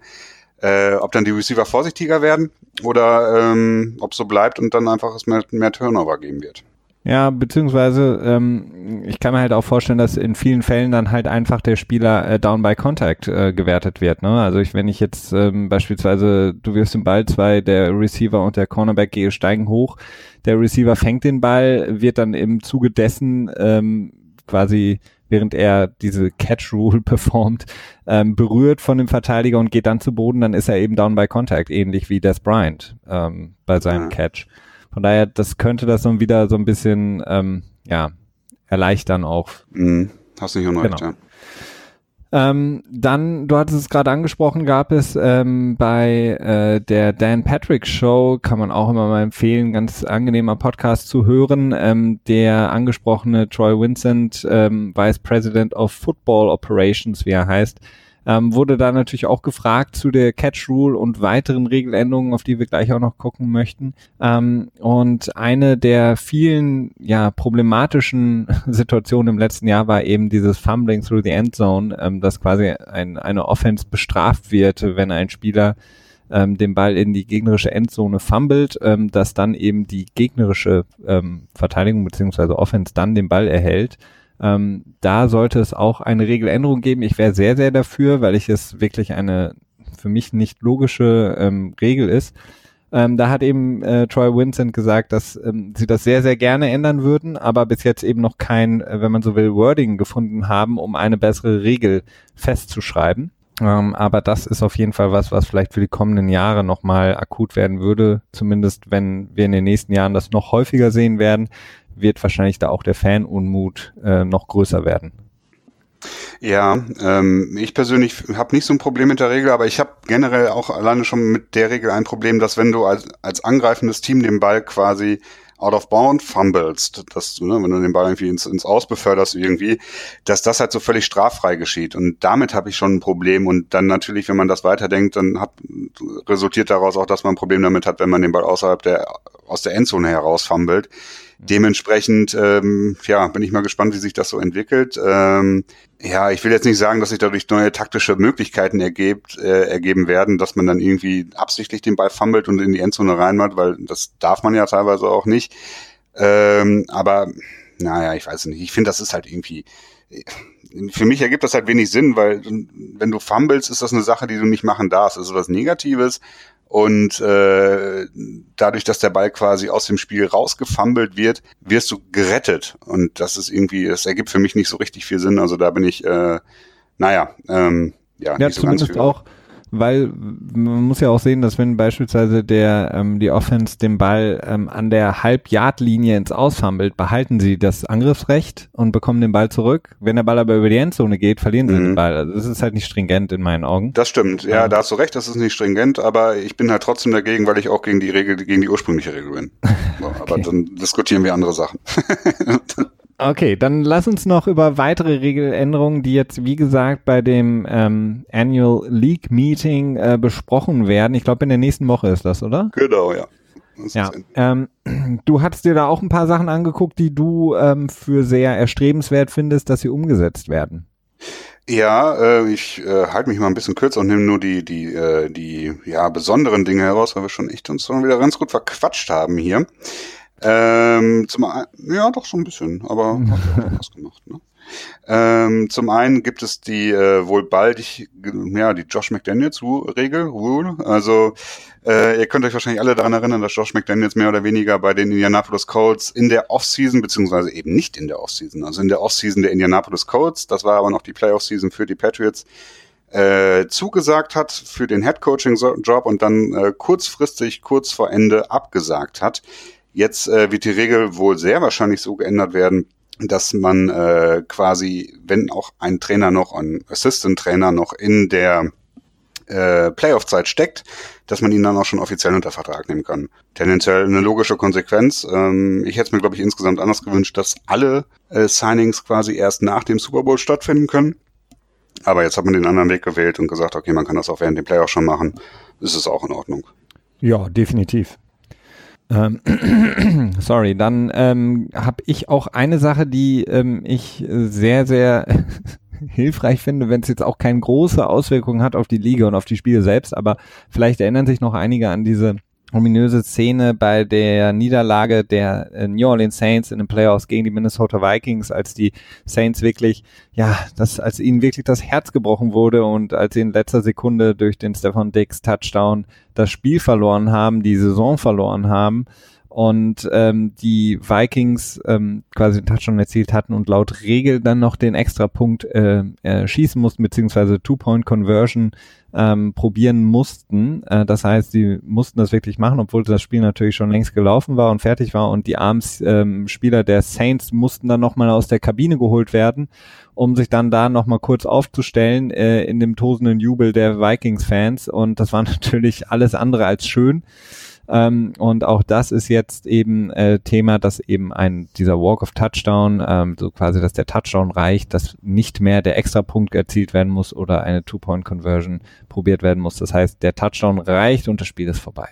Äh, ob dann die Receiver vorsichtiger werden oder ähm, ob so bleibt und dann einfach es mehr, mehr Turnover geben wird. Ja, beziehungsweise ähm, ich kann mir halt auch vorstellen, dass in vielen Fällen dann halt einfach der Spieler äh, down by contact äh, gewertet wird. Ne? Also ich, wenn ich jetzt ähm, beispielsweise, du wirfst den Ball, zwei, der Receiver und der Cornerback gehe steigen hoch, der Receiver fängt den Ball, wird dann im Zuge dessen ähm, quasi während er diese Catch Rule (laughs) performt, ähm, berührt von dem Verteidiger und geht dann zu Boden, dann ist er eben down by contact, ähnlich wie Des Bryant ähm, bei seinem ja. Catch. Von daher, das könnte das dann wieder so ein bisschen, ähm, ja, erleichtern auch. Mhm. Hast nicht unrecht, genau. ja. Ähm, dann, du hattest es gerade angesprochen, gab es ähm, bei äh, der Dan Patrick Show, kann man auch immer mal empfehlen, ganz angenehmer Podcast zu hören. Ähm, der angesprochene Troy Vincent, ähm, Vice President of Football Operations, wie er heißt, ähm, wurde da natürlich auch gefragt zu der Catch Rule und weiteren Regeländerungen, auf die wir gleich auch noch gucken möchten. Ähm, und eine der vielen ja problematischen (laughs) Situationen im letzten Jahr war eben dieses Fumbling through the Endzone, ähm, dass quasi ein, eine Offense bestraft wird, wenn ein Spieler ähm, den Ball in die gegnerische Endzone fummelt, ähm, dass dann eben die gegnerische ähm, Verteidigung beziehungsweise Offense dann den Ball erhält. Ähm, da sollte es auch eine Regeländerung geben. Ich wäre sehr, sehr dafür, weil ich es wirklich eine für mich nicht logische ähm, Regel ist. Ähm, da hat eben äh, Troy Vincent gesagt, dass ähm, sie das sehr, sehr gerne ändern würden, aber bis jetzt eben noch kein, äh, wenn man so will, Wording gefunden haben, um eine bessere Regel festzuschreiben. Ähm, aber das ist auf jeden Fall was, was vielleicht für die kommenden Jahre nochmal akut werden würde. Zumindest wenn wir in den nächsten Jahren das noch häufiger sehen werden, wird wahrscheinlich da auch der Fanunmut äh, noch größer werden. Ja, ähm, ich persönlich habe nicht so ein Problem mit der Regel, aber ich habe generell auch alleine schon mit der Regel ein Problem, dass wenn du als, als angreifendes Team den Ball quasi out of bound fumblest, dass du, ne, wenn du den Ball irgendwie ins, ins Aus beförderst irgendwie, dass das halt so völlig straffrei geschieht. Und damit habe ich schon ein Problem. Und dann natürlich, wenn man das weiterdenkt, dann hat, resultiert daraus auch, dass man ein Problem damit hat, wenn man den Ball außerhalb der, aus der Endzone heraus fummelt. Dementsprechend, ähm, ja, bin ich mal gespannt, wie sich das so entwickelt. Ähm, ja, ich will jetzt nicht sagen, dass sich dadurch neue taktische Möglichkeiten ergebt, äh, ergeben werden, dass man dann irgendwie absichtlich den Ball fummelt und in die Endzone reinmacht, weil das darf man ja teilweise auch nicht. Ähm, aber naja, ich weiß nicht. Ich finde, das ist halt irgendwie. Für mich ergibt das halt wenig Sinn, weil wenn du fummelst, ist das eine Sache, die du nicht machen darfst. Das ist was Negatives. Und äh, dadurch, dass der Ball quasi aus dem Spiel rausgefummelt wird, wirst du gerettet. Und das ist irgendwie, das ergibt für mich nicht so richtig viel Sinn. Also da bin ich, äh, naja, ähm, ja, ja nicht so zumindest ganz auch weil man muss ja auch sehen, dass wenn beispielsweise der ähm, die Offense den Ball ähm, an der Halb-Yard-Linie ins Ausfummelt, behalten sie das Angriffsrecht und bekommen den Ball zurück. Wenn der Ball aber über die Endzone geht, verlieren sie mhm. den Ball. Also das ist halt nicht stringent in meinen Augen. Das stimmt, ja, da hast du recht, das ist nicht stringent, aber ich bin halt trotzdem dagegen, weil ich auch gegen die Regel, gegen die ursprüngliche Regel bin. (laughs) So, okay. Aber dann diskutieren wir andere Sachen. (laughs) Okay, dann lass uns noch über weitere Regeländerungen, die jetzt, wie gesagt, bei dem ähm, Annual League Meeting äh, besprochen werden. Ich glaube, in der nächsten Woche ist das, oder? Genau, ja. Ja, ähm, (clears throat) du hast dir da auch ein paar Sachen angeguckt, die du ähm, für sehr erstrebenswert findest, dass sie umgesetzt werden. Ja, äh, ich äh, halte mich mal ein bisschen kürzer und nehme nur die die äh, die ja besonderen Dinge heraus, weil wir schon echt uns schon wieder ganz gut verquatscht haben hier. Ähm, zum einen, ja, doch so ein bisschen, aber hat ja auch (laughs) was gemacht. Ne? Ähm, zum einen gibt es die äh, wohl baldig, ja, die Josh McDaniels Regel, Rule. Also äh, ihr könnt euch wahrscheinlich alle daran erinnern, dass Josh McDaniels mehr oder weniger bei den Indianapolis Colts in der Offseason, beziehungsweise eben nicht in der Offseason, also in der Offseason der Indianapolis Colts, das war aber noch die Playoff-Season für die Patriots, äh, zugesagt hat für den Head-Coaching-Job und dann äh, kurzfristig, kurz vor Ende abgesagt hat. Jetzt äh, wird die Regel wohl sehr wahrscheinlich so geändert werden, dass man äh, quasi, wenn auch ein Trainer noch, ein Assistant-Trainer noch in der äh, Playoff-Zeit steckt, dass man ihn dann auch schon offiziell unter Vertrag nehmen kann. Tendenziell eine logische Konsequenz. Ähm, ich hätte es mir, glaube ich, insgesamt anders gewünscht, dass alle äh, Signings quasi erst nach dem Super Bowl stattfinden können. Aber jetzt hat man den anderen Weg gewählt und gesagt, okay, man kann das auch während dem Playoff schon machen. Ist es auch in Ordnung. Ja, definitiv. Ähm, (clears throat) sorry, dann ähm, habe ich auch eine Sache, die ähm, ich sehr, sehr (laughs) hilfreich finde, wenn es jetzt auch keine große Auswirkung hat auf die Liga und auf die Spiele selbst, aber vielleicht erinnern sich noch einige an diese ominöse Szene bei der Niederlage der äh, New Orleans Saints in den Playoffs gegen die Minnesota Vikings, als die Saints wirklich, ja, das, als ihnen wirklich das Herz gebrochen wurde und als sie in letzter Sekunde durch den Stefan Dix Touchdown das Spiel verloren haben, die Saison verloren haben und ähm, die Vikings ähm, quasi den Touchdown erzielt hatten und laut Regel dann noch den Extrapunkt äh, äh, schießen mussten, beziehungsweise Two-Point-Conversion ähm, probieren mussten. Äh, das heißt, sie mussten das wirklich machen, obwohl das Spiel natürlich schon längst gelaufen war und fertig war und die arms ähm, Spieler der Saints mussten dann nochmal aus der Kabine geholt werden, um sich dann da nochmal kurz aufzustellen äh, in dem tosenden Jubel der Vikings-Fans und das war (laughs) natürlich alles andere als schön. Ähm, und auch das ist jetzt eben äh, Thema, dass eben ein dieser Walk of Touchdown, ähm, so quasi, dass der Touchdown reicht, dass nicht mehr der Extrapunkt erzielt werden muss oder eine Two-Point-Conversion probiert werden muss. Das heißt, der Touchdown reicht und das Spiel ist vorbei.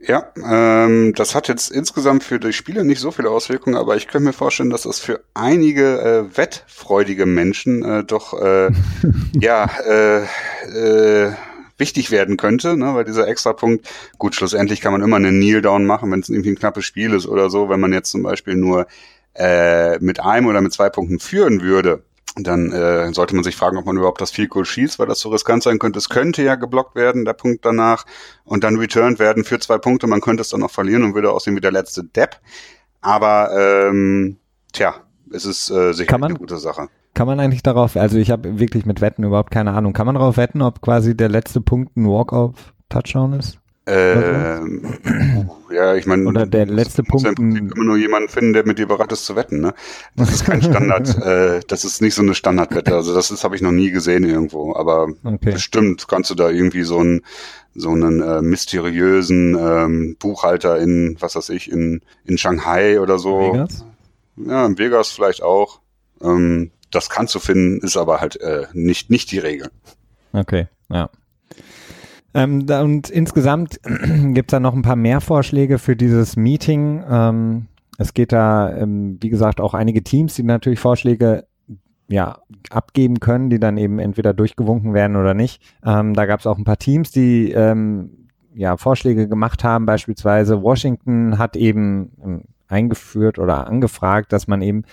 Ja, ähm, das hat jetzt insgesamt für die Spieler nicht so viele Auswirkungen, aber ich könnte mir vorstellen, dass das für einige äh, wettfreudige Menschen äh, doch äh, (laughs) ja äh, äh, wichtig werden könnte, ne, weil dieser Extrapunkt, gut, schlussendlich kann man immer einen Kneel-Down machen, wenn es irgendwie ein knappes Spiel ist oder so, wenn man jetzt zum Beispiel nur äh, mit einem oder mit zwei Punkten führen würde, dann äh, sollte man sich fragen, ob man überhaupt das Field Goal schießt, weil das so riskant sein könnte. Es könnte ja geblockt werden, der Punkt danach, und dann returned werden für zwei Punkte. Man könnte es dann noch verlieren und würde aussehen wie der letzte Depp. Aber ähm, tja, es ist äh, sicher eine gute Sache. Kann man eigentlich darauf, also ich habe wirklich mit Wetten überhaupt keine Ahnung, kann man darauf wetten, ob quasi der letzte Punkt ein Walk-Off-Touchdown ist? Ähm, ja, ich meine, oder der letzte Punkt. Ja immer nur jemanden finden, der mit dir bereit ist zu wetten. Ne? Das ist kein Standard. (laughs) äh, das ist nicht so eine Standardwette. Also das ist habe ich noch nie gesehen irgendwo. Aber okay. bestimmt kannst du da irgendwie so einen so einen äh, mysteriösen ähm, Buchhalter in was weiß ich in in Shanghai oder so. Vegas? Ja, in Vegas vielleicht auch. Ähm, das kannst du finden, ist aber halt äh, nicht, nicht die Regel. Okay, ja. Ähm, da, und insgesamt (clears throat) gibt es da noch ein paar mehr Vorschläge für dieses Meeting. Ähm, es geht da, ähm, wie gesagt, auch einige Teams, die natürlich Vorschläge ja, abgeben können, die dann eben entweder durchgewunken werden oder nicht. Ähm, da gab es auch ein paar Teams, die ähm, ja Vorschläge gemacht haben. Beispielsweise Washington hat eben ähm, eingeführt oder angefragt, dass man eben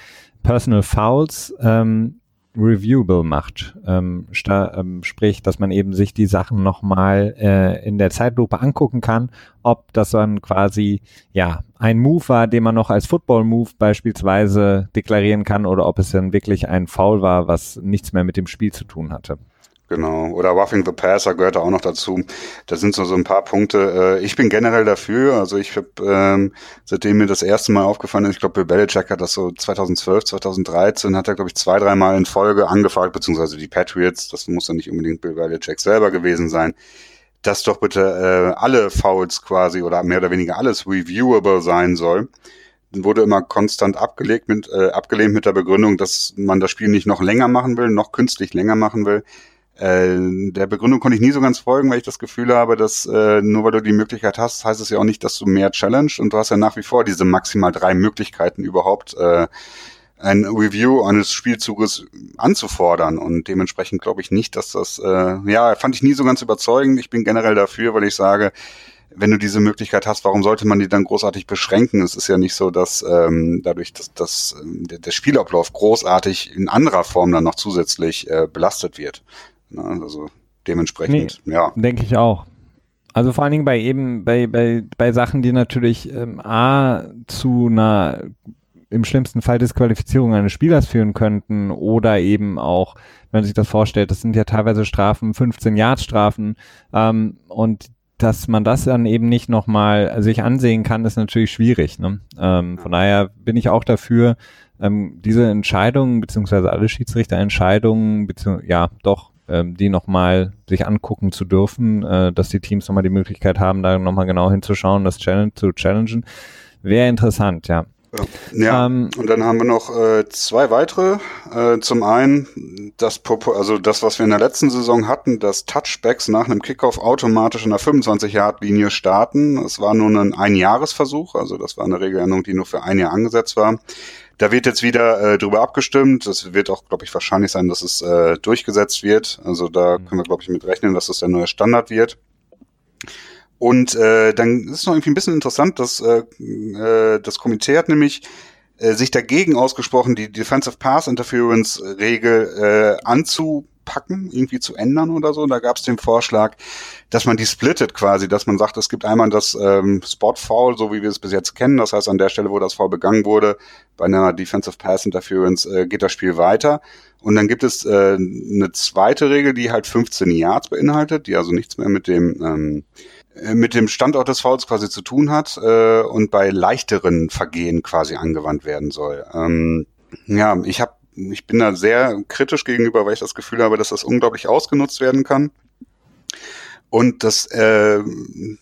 Personal Fouls ähm, reviewable macht. Ähm, ähm, sprich, dass man eben sich die Sachen nochmal äh, in der Zeitlupe angucken kann, ob das dann quasi ja ein Move war, den man noch als Football-Move beispielsweise deklarieren kann oder ob es dann wirklich ein Foul war, was nichts mehr mit dem Spiel zu tun hatte. Genau. Oder Roughing the Passer gehört auch noch dazu. Da sind so, so ein paar Punkte. Äh, ich bin generell dafür. Also ich habe, ähm, seitdem mir das erste Mal aufgefallen ist, ich glaube, Bill Belichick hat das so 2012, 2013, hat er, glaube ich, zwei, dreimal in Folge angefragt, beziehungsweise die Patriots, das muss dann nicht unbedingt Bill Belichick selber gewesen sein, dass doch bitte äh, alle Fouls quasi oder mehr oder weniger alles reviewable sein soll wurde immer konstant abgelegt mit, äh, abgelehnt mit der Begründung, dass man das Spiel nicht noch länger machen will, noch künstlich länger machen will. Äh, der Begründung konnte ich nie so ganz folgen, weil ich das Gefühl habe, dass äh, nur weil du die Möglichkeit hast, heißt es ja auch nicht, dass du mehr challenge und du hast ja nach wie vor diese maximal drei Möglichkeiten überhaupt äh, ein Review eines Spielzuges anzufordern und dementsprechend glaube ich nicht, dass das äh, ja fand ich nie so ganz überzeugend. Ich bin generell dafür, weil ich sage, wenn du diese Möglichkeit hast, warum sollte man die dann großartig beschränken? Es ist ja nicht so, dass ähm, dadurch, dass, dass ähm, der, der Spielablauf großartig in anderer Form dann noch zusätzlich äh, belastet wird. Ne? Also dementsprechend, nee, ja. Denke ich auch. Also vor allen Dingen bei eben, bei, bei, bei Sachen, die natürlich ähm, A zu einer im schlimmsten Fall Disqualifizierung eines Spielers führen könnten oder eben auch, wenn man sich das vorstellt, das sind ja teilweise Strafen, 15 Yard Strafen ähm, und dass man das dann eben nicht nochmal sich ansehen kann, ist natürlich schwierig. Ne? Ähm, von daher bin ich auch dafür, ähm, diese Entscheidungen beziehungsweise alle Schiedsrichterentscheidungen, beziehungsweise ja doch ähm, die nochmal sich angucken zu dürfen, äh, dass die Teams nochmal die Möglichkeit haben, da nochmal genau hinzuschauen, das Challenge zu challengen. Wäre interessant, ja. Ja, ähm, und dann haben wir noch äh, zwei weitere. Äh, zum einen das, also das, was wir in der letzten Saison hatten, dass Touchbacks nach einem Kickoff automatisch in der 25-Yard-Linie starten. Es war nur ein Einjahresversuch, also das war eine Regeländerung, die nur für ein Jahr angesetzt war. Da wird jetzt wieder äh, drüber abgestimmt. Es wird auch, glaube ich, wahrscheinlich sein, dass es äh, durchgesetzt wird. Also da mhm. können wir, glaube ich, mit rechnen, dass das der neue Standard wird. Und äh, dann ist es noch irgendwie ein bisschen interessant, dass äh, äh, das Komitee hat nämlich äh, sich dagegen ausgesprochen, die Defensive Pass Interference Regel äh, anzupacken, irgendwie zu ändern oder so. Da gab es den Vorschlag, dass man die splittet quasi, dass man sagt, es gibt einmal das ähm, Spot Foul, so wie wir es bis jetzt kennen. Das heißt, an der Stelle, wo das Foul begangen wurde, bei einer Defensive Pass Interference äh, geht das Spiel weiter. Und dann gibt es äh, eine zweite Regel, die halt 15 Yards beinhaltet, die also nichts mehr mit dem ähm, äh, mit dem Standort des Fouls quasi zu tun hat äh, und bei leichteren Vergehen quasi angewandt werden soll. Ähm, ja, ich habe ich bin da sehr kritisch gegenüber, weil ich das Gefühl habe, dass das unglaublich ausgenutzt werden kann. Und das, äh,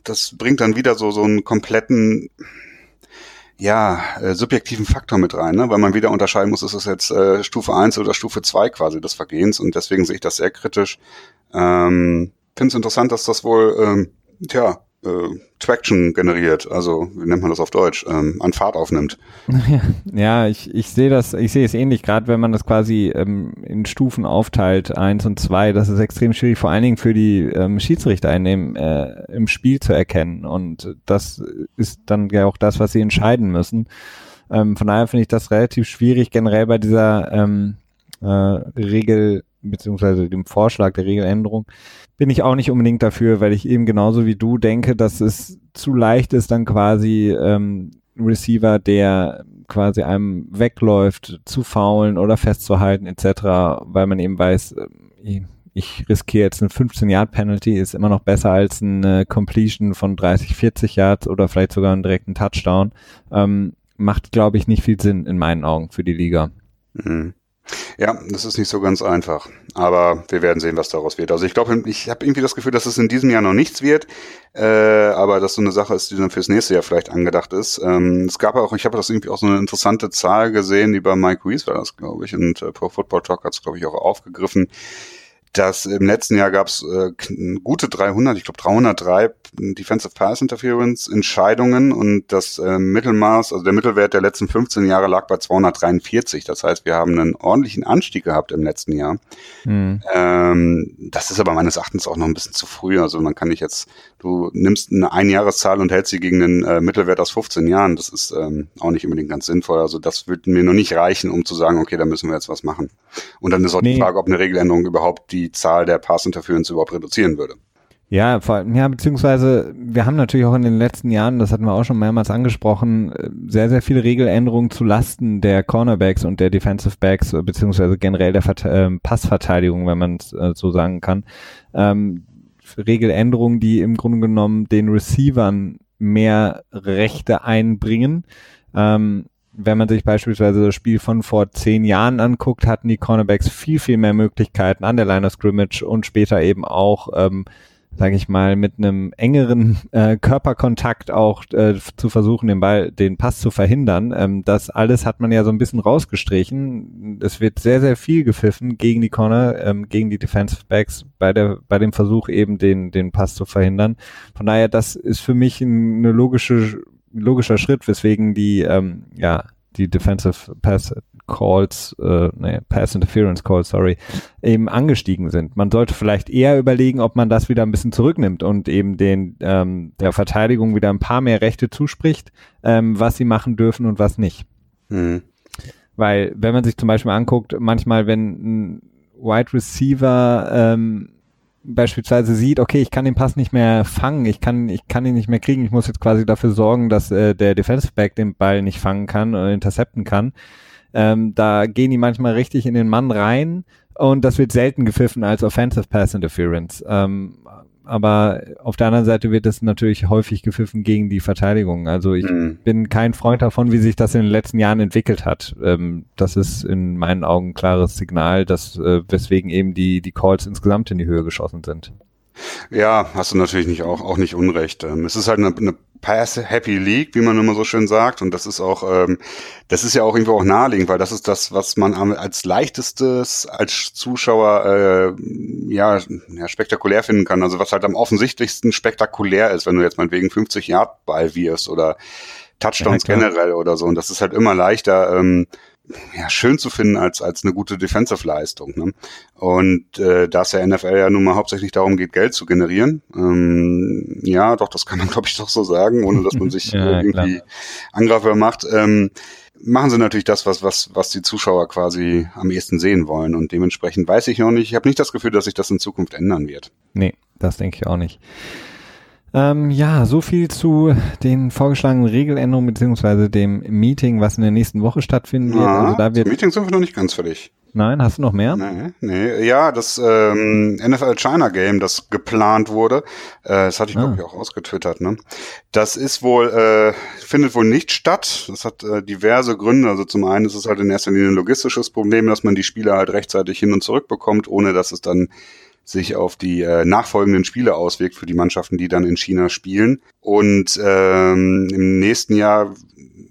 das bringt dann wieder so, so einen kompletten, ja, äh, subjektiven Faktor mit rein, ne? weil man wieder unterscheiden muss, ist es jetzt äh, Stufe 1 oder Stufe 2 quasi des Vergehens und deswegen sehe ich das sehr kritisch. Ähm, Finde es interessant, dass das wohl ähm, tja, äh, Traction generiert, also wie nennt man das auf Deutsch, ähm, an Fahrt aufnimmt. (laughs) Ja, ich, ich sehe das, ich sehe es ähnlich, gerade wenn man das quasi ähm, in Stufen aufteilt, eins und zwei, das ist extrem schwierig, vor allen Dingen für die ähm, Schiedsrichter einnehmen, äh, im Spiel zu erkennen. Und das ist dann ja auch das, was sie entscheiden müssen. Ähm, von daher finde ich das relativ schwierig, generell bei dieser ähm, äh, Regel beziehungsweise dem Vorschlag der Regeländerung, bin ich auch nicht unbedingt dafür, weil ich eben genauso wie du denke, dass es zu leicht ist, dann quasi ähm, Receiver, der quasi einem wegläuft, zu faulen oder festzuhalten etc., weil man eben weiß, äh, ich riskiere jetzt eine 15-Yard-Penalty, ist immer noch besser als eine Completion von 30, 40 Yards oder vielleicht sogar einen direkten Touchdown. Ähm, macht, glaube ich, nicht viel Sinn in meinen Augen für die Liga. Mhm. Ja, das ist nicht so ganz einfach. Aber wir werden sehen, was daraus wird. Also ich glaube, ich habe irgendwie das Gefühl, dass es in diesem Jahr noch nichts wird, äh, aber dass so eine Sache ist, die dann fürs nächste Jahr vielleicht angedacht ist. Ähm, es gab auch, ich habe das irgendwie auch so eine interessante Zahl gesehen, die bei Mike Reese war das, glaube ich, und äh, Pro Football Talk hat es, glaube ich, auch aufgegriffen dass im letzten Jahr gab es äh, gute 300, ich glaube 303 Defensive Pass Interference Entscheidungen und das äh, Mittelmaß, also der Mittelwert der letzten 15 Jahre lag bei 243. Das heißt, wir haben einen ordentlichen Anstieg gehabt im letzten Jahr. Mhm. Ähm, das ist aber meines Erachtens auch noch ein bisschen zu früh. Also man kann nicht jetzt, du nimmst eine Einjahreszahl und hältst sie gegen einen äh, Mittelwert aus 15 Jahren. Das ist ähm, auch nicht unbedingt ganz sinnvoll. Also das würde mir noch nicht reichen, um zu sagen, okay, da müssen wir jetzt was machen. Und dann ist auch nee. die Frage, ob eine Regeländerung überhaupt die Zahl der Pass-Interference überhaupt reduzieren würde. Ja, vor, ja, beziehungsweise wir haben natürlich auch in den letzten Jahren, das hatten wir auch schon mehrmals angesprochen, sehr, sehr viele Regeländerungen zu Lasten der Cornerbacks und der Defensive Backs, beziehungsweise generell der Vert äh, Passverteidigung, wenn man es äh, so sagen kann. Ähm, Regeländerungen, die im Grunde genommen den Receivern mehr Rechte einbringen. Ähm, wenn man sich beispielsweise das Spiel von vor zehn Jahren anguckt, hatten die Cornerbacks viel, viel mehr Möglichkeiten an der Line of Scrimmage und später eben auch, ähm, sage ich mal, mit einem engeren äh, Körperkontakt auch äh, zu versuchen, den Ball, den Pass zu verhindern. Ähm, das alles hat man ja so ein bisschen rausgestrichen. Es wird sehr, sehr viel gepfiffen gegen die Corner, ähm, gegen die Defensive Backs bei der, bei dem Versuch eben den, den Pass zu verhindern. Von daher, das ist für mich eine logische logischer Schritt, weswegen die, ähm, ja, die Defensive Pass Calls, äh, nee, Pass Interference Calls, sorry, eben angestiegen sind. Man sollte vielleicht eher überlegen, ob man das wieder ein bisschen zurücknimmt und eben den ähm, der Verteidigung wieder ein paar mehr Rechte zuspricht, ähm, was sie machen dürfen und was nicht. Mhm. Weil, wenn man sich zum Beispiel anguckt, manchmal, wenn ein Wide Receiver ähm, beispielsweise sieht, okay, ich kann den Pass nicht mehr fangen, ich kann, ich kann ihn nicht mehr kriegen, ich muss jetzt quasi dafür sorgen, dass äh, der Defensive Back den Ball nicht fangen kann oder intercepten kann. Ähm, da gehen die manchmal richtig in den Mann rein und das wird selten gepfiffen als Offensive Pass Interference. Ähm, aber auf der anderen Seite wird es natürlich häufig gepfiffen gegen die Verteidigung. Also ich mhm. bin kein Freund davon, wie sich das in den letzten Jahren entwickelt hat. Ähm, das ist in meinen Augen ein klares Signal, dass äh, weswegen eben die, die Calls insgesamt in die Höhe geschossen sind. Ja, hast du natürlich nicht auch, auch nicht unrecht. Ähm, es ist halt eine, eine Pass-Happy League, wie man immer so schön sagt. Und das ist auch, ähm, das ist ja auch irgendwo auch naheliegend, weil das ist das, was man als leichtestes als Zuschauer äh, ja, ja spektakulär finden kann. Also was halt am offensichtlichsten spektakulär ist, wenn du jetzt meinetwegen 50 Yard Ball wirst oder Touchdowns ja, generell oder so. Und das ist halt immer leichter, ähm, ja, schön zu finden als, als eine gute Defensive-Leistung. Ne? Und äh, da es der NFL ja nun mal hauptsächlich darum geht, Geld zu generieren, ähm, ja, doch, das kann man, (laughs) glaube ich, doch so sagen, ohne dass man sich (laughs) ja, irgendwie klar. Angreifer macht. Ähm, machen sie natürlich das, was, was, was die Zuschauer quasi am ehesten sehen wollen. Und dementsprechend weiß ich noch nicht, ich habe nicht das Gefühl, dass sich das in Zukunft ändern wird. Nee, das denke ich auch nicht. Ähm, ja, so viel zu den vorgeschlagenen Regeländerungen beziehungsweise dem Meeting, was in der nächsten Woche stattfinden wird. also da wird Meeting sind wir noch nicht ganz fertig. Nein, hast du noch mehr? Nee, nee. Ja, das ähm, NFL China Game, das geplant wurde, äh, das hatte ich, ah. glaube ich, auch ausgetwittert, ne? Das ist wohl, äh, findet wohl nicht statt. Das hat äh, diverse Gründe. Also zum einen ist es halt in erster Linie ein logistisches Problem, dass man die Spieler halt rechtzeitig hin und zurück bekommt, ohne dass es dann sich auf die äh, nachfolgenden Spiele auswirkt für die Mannschaften, die dann in China spielen. Und ähm, im nächsten Jahr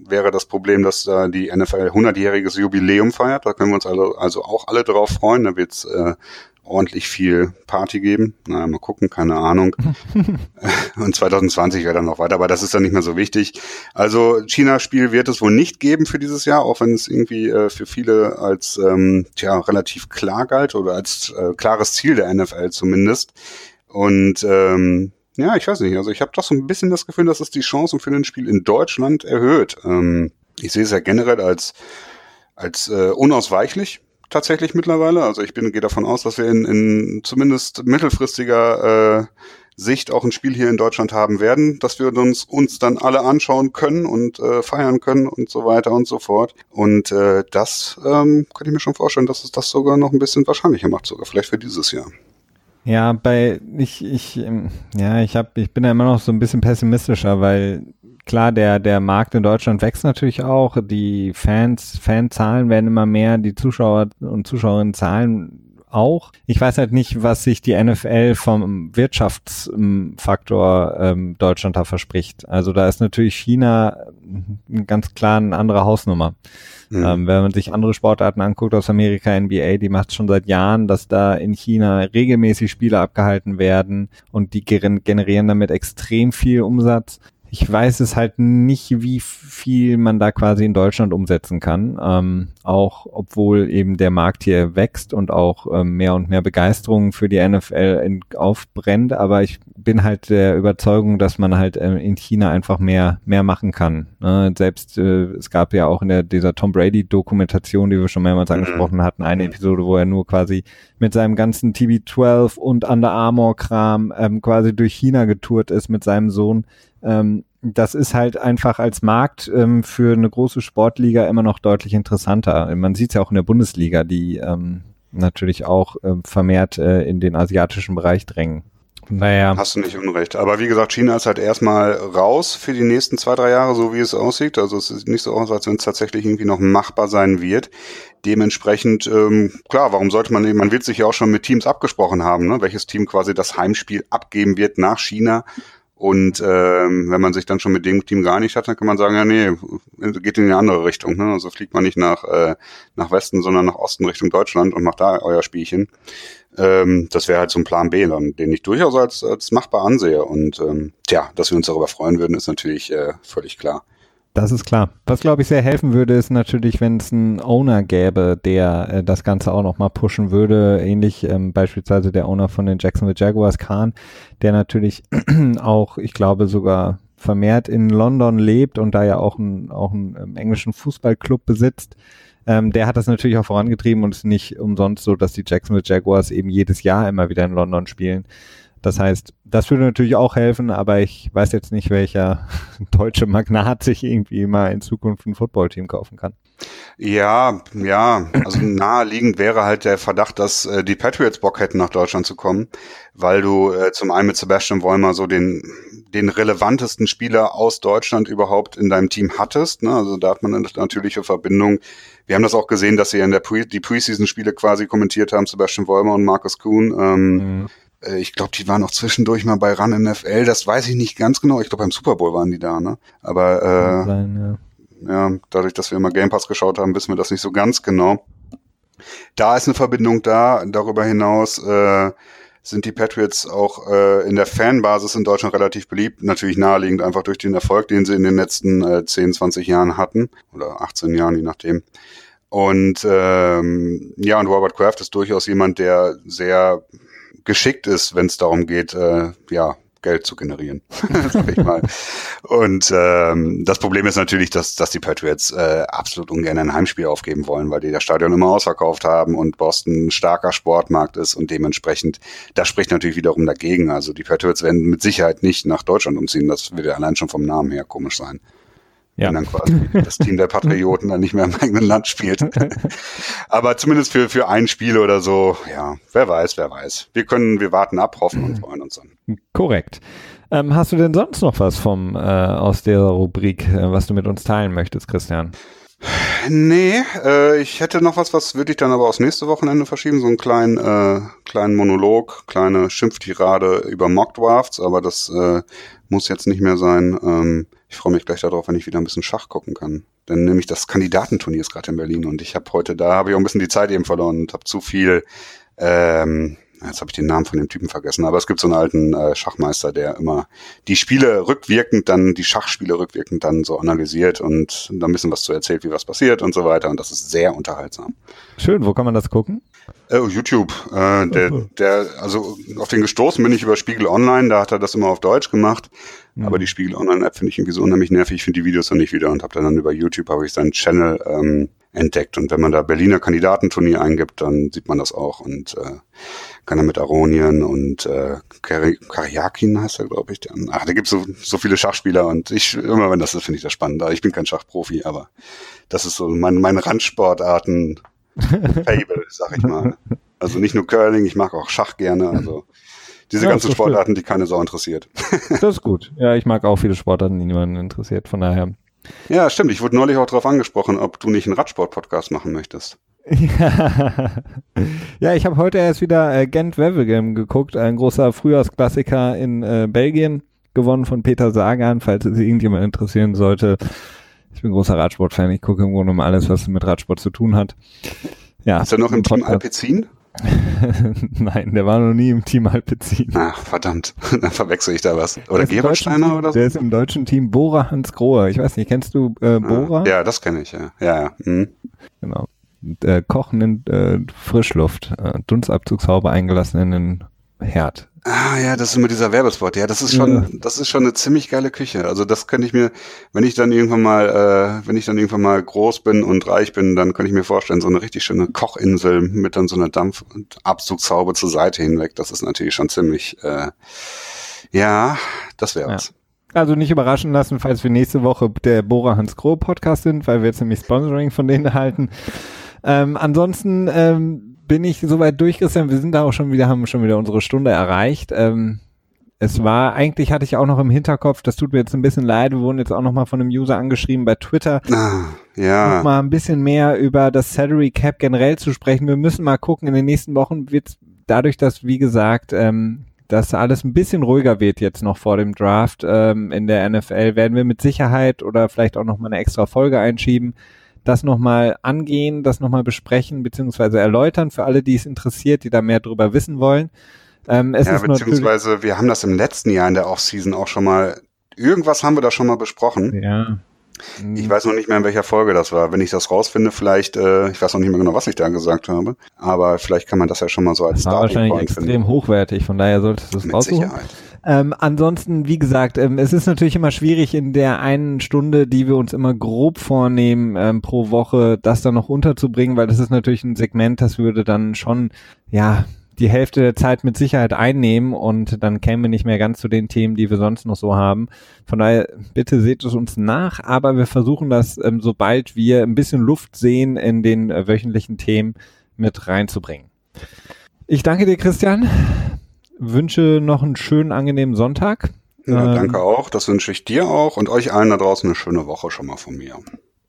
wäre das Problem, dass da die NFL 100-jähriges Jubiläum feiert. Da können wir uns also, also auch alle drauf freuen. Da wird's äh, ordentlich viel Party geben. Na, mal gucken, keine Ahnung. (laughs) und 2020 wäre dann noch weiter, aber das ist dann nicht mehr so wichtig. Also China-Spiel wird es wohl nicht geben für dieses Jahr, auch wenn es irgendwie äh, für viele als ähm, tja, relativ klar galt oder als äh, klares Ziel der NFL zumindest. Und ähm, ja, ich weiß nicht. Also ich habe doch so ein bisschen das Gefühl, dass es die Chancen für ein Spiel in Deutschland erhöht. Ähm, ich sehe es ja generell als als äh, unausweichlich tatsächlich mittlerweile. Also ich bin gehe davon aus, dass wir in, in zumindest mittelfristiger äh, Sicht auch ein Spiel hier in Deutschland haben werden, dass wir uns uns dann alle anschauen können und äh, feiern können und so weiter und so fort. Und äh, das ähm, kann ich mir schon vorstellen, dass es das sogar noch ein bisschen wahrscheinlicher macht, sogar vielleicht für dieses Jahr. Ja, bei ich ich ähm, ja ich habe ich bin ja immer noch so ein bisschen pessimistischer, weil klar, der, der Markt in Deutschland wächst natürlich auch. Die Fans, Fanzahlen werden immer mehr, die Zuschauer und Zuschauerinnen zahlen auch. Ich weiß halt nicht, was sich die NFL vom Wirtschaftsfaktor ähm, Deutschland da verspricht. Also da ist natürlich China ganz klar eine andere Hausnummer. Mhm. Ähm, wenn man sich andere Sportarten anguckt aus Amerika, NBA, die macht schon seit Jahren, dass da in China regelmäßig Spiele abgehalten werden und die generieren damit extrem viel Umsatz ich weiß es halt nicht, wie viel man da quasi in Deutschland umsetzen kann. Ähm, auch obwohl eben der Markt hier wächst und auch ähm, mehr und mehr Begeisterung für die NFL in, aufbrennt. Aber ich bin halt der Überzeugung, dass man halt äh, in China einfach mehr, mehr machen kann. Ne? Selbst äh, es gab ja auch in der, dieser Tom Brady Dokumentation, die wir schon mehrmals mhm. angesprochen hatten, eine Episode, wo er nur quasi mit seinem ganzen TB12 und Under Armour Kram ähm, quasi durch China getourt ist mit seinem Sohn ähm, das ist halt einfach als Markt ähm, für eine große Sportliga immer noch deutlich interessanter. Man sieht es ja auch in der Bundesliga, die ähm, natürlich auch äh, vermehrt äh, in den asiatischen Bereich drängen. Naja. Hast du nicht unrecht. Aber wie gesagt, China ist halt erstmal raus für die nächsten zwei, drei Jahre, so wie es aussieht. Also es sieht nicht so aus, als wenn es tatsächlich irgendwie noch machbar sein wird. Dementsprechend, ähm, klar, warum sollte man, man wird sich ja auch schon mit Teams abgesprochen haben, ne? welches Team quasi das Heimspiel abgeben wird nach China und ähm, wenn man sich dann schon mit dem Team geeinigt hat, dann kann man sagen, ja nee, geht in eine andere Richtung. Ne? Also fliegt man nicht nach, äh, nach Westen, sondern nach Osten Richtung Deutschland und macht da euer Spielchen. Ähm, das wäre halt so ein Plan B, dann, den ich durchaus als, als machbar ansehe. Und ähm, tja, dass wir uns darüber freuen würden, ist natürlich äh, völlig klar. Das ist klar. Was, glaube ich, sehr helfen würde, ist natürlich, wenn es einen Owner gäbe, der äh, das Ganze auch nochmal pushen würde. Ähnlich ähm, beispielsweise der Owner von den Jacksonville Jaguars, Khan, der natürlich (clears throat) auch, ich glaube, sogar vermehrt in London lebt und da ja auch, ein, auch einen ähm, englischen Fußballclub besitzt. Ähm, der hat das natürlich auch vorangetrieben und es ist nicht umsonst so, dass die Jacksonville Jaguars eben jedes Jahr immer wieder in London spielen. Das heißt, das würde natürlich auch helfen, aber ich weiß jetzt nicht, welcher (laughs) deutsche Magnat sich irgendwie mal in Zukunft ein Footballteam kaufen kann. Ja, ja, also (clears throat) naheliegend wäre halt der Verdacht, dass äh, die Patriots Bock hätten, nach Deutschland zu kommen, weil du äh, zum einen mit Sebastian Wollmer so den, den relevantesten Spieler aus Deutschland überhaupt in deinem Team hattest. Ne? Also da hat man eine natürliche Verbindung. Wir haben das auch gesehen, dass sie in der Pre die Preseason-Spiele quasi kommentiert haben, Sebastian Wollmer und Markus Kuhn. Ähm, mhm Äh, ich glaube, die waren auch zwischendurch mal bei Run NFL. Das weiß ich nicht ganz genau. Ich glaube, beim Super Bowl waren die da, ne? Aber äh, Sein, ja. ja, dadurch, dass wir immer Game Pass geschaut haben, wissen wir das nicht so ganz genau. Da ist eine Verbindung da. Darüber hinaus äh, sind die Patriots auch äh, in der Fanbasis in Deutschland relativ beliebt. Natürlich naheliegend einfach durch den Erfolg, den sie in den letzten äh, 10, 20 Jahren hatten. Oder 18 Jahren, je nachdem. Und ähm, ja, und Robert Kraft ist durchaus jemand, der sehr geschickt ist, wenn es darum geht, äh, ja, Geld zu generieren, (laughs) sag ich mal. Und ähm, das Problem ist natürlich, dass, dass die Patriots äh, absolut ungern ein Heimspiel aufgeben wollen, weil die das Stadion immer ausverkauft haben und Boston ein starker Sportmarkt ist und dementsprechend, das spricht natürlich wiederum dagegen. Also die Patriots werden mit Sicherheit nicht nach Deutschland umziehen, das würde allein schon vom Namen her komisch sein. Ja. Wenn dann quasi das Team der Patrioten dann nicht mehr im eigenen Land spielt. (laughs) Aber zumindest für, für ein Spiel oder so, ja, wer weiß, wer weiß. Wir können, wir warten ab, hoffen und freuen uns dann. Korrekt. Ähm, hast du denn sonst noch was vom äh, aus der Rubrik, äh, was du mit uns teilen möchtest, Christian? Nee, äh, ich hätte noch was, was würde ich dann aber aufs nächste Wochenende verschieben, so einen kleinen, äh, kleinen Monolog, kleine Schimpftirade über Mockdrafts, aber das äh, muss jetzt nicht mehr sein. Ähm, ich freue mich gleich darauf, wenn ich wieder ein bisschen Schach gucken kann. Denn nämlich das Kandidatenturnier ist gerade in Berlin und ich habe heute da, habe ich auch ein bisschen die Zeit eben verloren und habe zu viel ähm, jetzt habe ich den Namen von dem Typen vergessen, aber es gibt so einen alten äh, Schachmeister, der immer die Spiele rückwirkend dann, die Schachspiele rückwirkend dann so analysiert und da ein bisschen was zu erzählt, wie was passiert und so weiter. Und das ist sehr unterhaltsam. Schön, wo kann man das gucken? Äh, YouTube. Äh, der, der, also auf den gestoßen bin ich über Spiegel Online, da hat er das immer auf Deutsch gemacht. Mhm. Aber die Spiegel Online-App finde ich irgendwie so unheimlich nervig, ich finde die Videos dann nicht wieder und habe dann über YouTube habe ich seinen Channel ähm, entdeckt. Und wenn man da Berliner Kandidatenturnier eingibt, dann sieht man das auch und äh, kann er mit Aronien und äh, Karjakin heißt er, glaube ich. Der, ach, da gibt es so, so viele Schachspieler und ich, immer wenn das ist, finde ich das spannend. Ich bin kein Schachprofi, aber das ist so mein, mein Randsportarten (laughs) Fable, sag ich mal. Also nicht nur Curling, ich mag auch Schach gerne, also diese ja, ganzen Sportarten, die keine Sau interessiert. (laughs) das ist gut. Ja, ich mag auch viele Sportarten, die niemanden interessiert, von daher. Ja, stimmt. Ich wurde neulich auch darauf angesprochen, ob du nicht einen Radsport-Podcast machen möchtest. (laughs) ja, ich habe heute erst wieder äh, Gent Wevelgem geguckt, ein großer Frühjahrsklassiker in äh, Belgien, gewonnen von Peter Sagan, falls es irgendjemand interessieren sollte. Ich bin großer Radsportfan, ich gucke im Grunde um alles, was mit Radsport zu tun hat. Ja, ist er noch im Team Alpecin? (laughs) Nein, der war noch nie im Team Alpecin. Ach, verdammt, (laughs) dann verwechsel ich da was. Oder Gerolsteiner oder so? Der ist im deutschen Team Bora Hans Grohe. Ich weiß nicht, kennst du äh, ah, Bora? ja, das kenne ich, ja. Ja, ja. Mhm. Genau äh, Kochen in äh, Frischluft, äh, Dunstabzugshaube eingelassen in den Herd. Ah ja, das ist immer dieser Werbespot. Ja, das ist schon, ja. das ist schon eine ziemlich geile Küche. Also das könnte ich mir, wenn ich dann irgendwann mal, äh, wenn ich dann irgendwann mal groß bin und reich bin, dann könnte ich mir vorstellen, so eine richtig schöne Kochinsel mit dann so einer Dampf- und Abzugshaube zur Seite hinweg. Das ist natürlich schon ziemlich, äh, ja, das wäre was. Also nicht überraschen lassen, falls wir nächste Woche der Bora Hans Groh Podcast sind, weil wir jetzt nämlich Sponsoring von denen erhalten. Ähm, ansonsten ähm, bin ich soweit durch, Christian. Wir sind da auch schon wieder, haben schon wieder unsere Stunde erreicht. Ähm, es war, eigentlich hatte ich auch noch im Hinterkopf, das tut mir jetzt ein bisschen leid, wir wurden jetzt auch noch mal von einem User angeschrieben bei Twitter, ah, ja. noch mal ein bisschen mehr über das Salary Cap generell zu sprechen. Wir müssen mal gucken, in den nächsten Wochen wird dadurch, dass, wie gesagt, ähm, dass alles ein bisschen ruhiger wird jetzt noch vor dem Draft ähm, in der NFL, werden wir mit Sicherheit oder vielleicht auch noch mal eine extra Folge einschieben das nochmal angehen, das nochmal besprechen, beziehungsweise erläutern für alle, die es interessiert, die da mehr drüber wissen wollen. Ähm, es ja, ist beziehungsweise wir haben das im letzten Jahr in der Offseason auch schon mal, irgendwas haben wir da schon mal besprochen. Ja. Ich weiß noch nicht mehr, in welcher Folge das war. Wenn ich das rausfinde, vielleicht, äh, ich weiß noch nicht mehr genau, was ich da gesagt habe, aber vielleicht kann man das ja schon mal so als das war wahrscheinlich extrem finden. hochwertig, von daher solltest du es raussuchen. Sicherheit. Ähm, ansonsten, wie gesagt, ähm, es ist natürlich immer schwierig in der einen Stunde, die wir uns immer grob vornehmen ähm, pro Woche, das dann noch unterzubringen, weil das ist natürlich ein Segment, das würde dann schon, ja, die Hälfte der Zeit mit Sicherheit einnehmen und dann kämen wir nicht mehr ganz zu den Themen, die wir sonst noch so haben. Von daher, bitte seht es uns nach, aber wir versuchen das, ähm, sobald wir ein bisschen Luft sehen, in den äh, wöchentlichen Themen mit reinzubringen. Ich danke dir, Christian wünsche noch einen schönen, angenehmen Sonntag. Ja, ähm, danke auch. Das wünsche ich dir auch und euch allen da draußen eine schöne Woche schon mal von mir.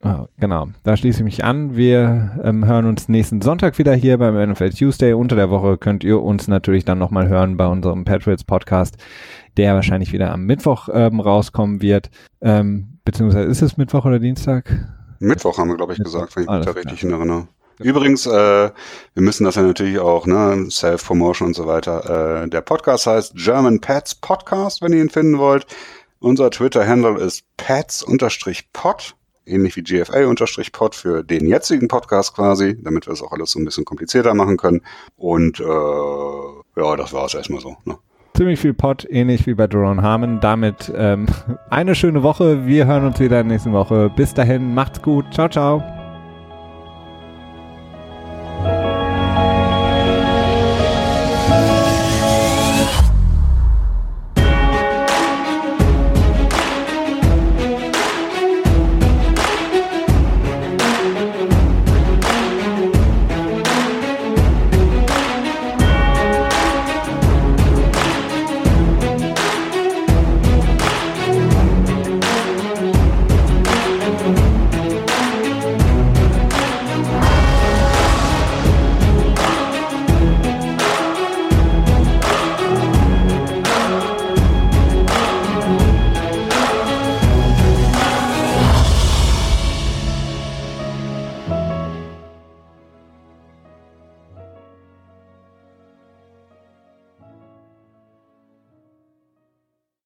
Oh, genau, da schließe ich mich an. Wir ähm, hören uns nächsten Sonntag wieder hier beim NFL Tuesday. Unter der Woche könnt ihr uns natürlich dann nochmal hören bei unserem Patriots Podcast, der wahrscheinlich wieder am Mittwoch ähm, rauskommen wird. Ähm, beziehungsweise ist es Mittwoch oder Dienstag? Mittwoch haben wir, glaube ich, Mittwoch. gesagt, wenn ich mich da richtig erinnere. Übrigens, äh, wir müssen das ja natürlich auch, ne, Self-Promotion und so weiter. Äh, der Podcast heißt German Pets Podcast, wenn ihr ihn finden wollt. Unser Twitter-Handle ist pets-pod ähnlich wie GFA-Pod für den jetzigen Podcast quasi, damit wir das auch alles so ein bisschen komplizierter machen können. Und äh, ja, das war es erstmal so. Ne? Ziemlich viel Pod, ähnlich wie bei Duron Harmon. Damit ähm, (laughs) eine schöne Woche. Wir hören uns wieder nächste Woche. Bis dahin, macht's gut. Ciao, ciao.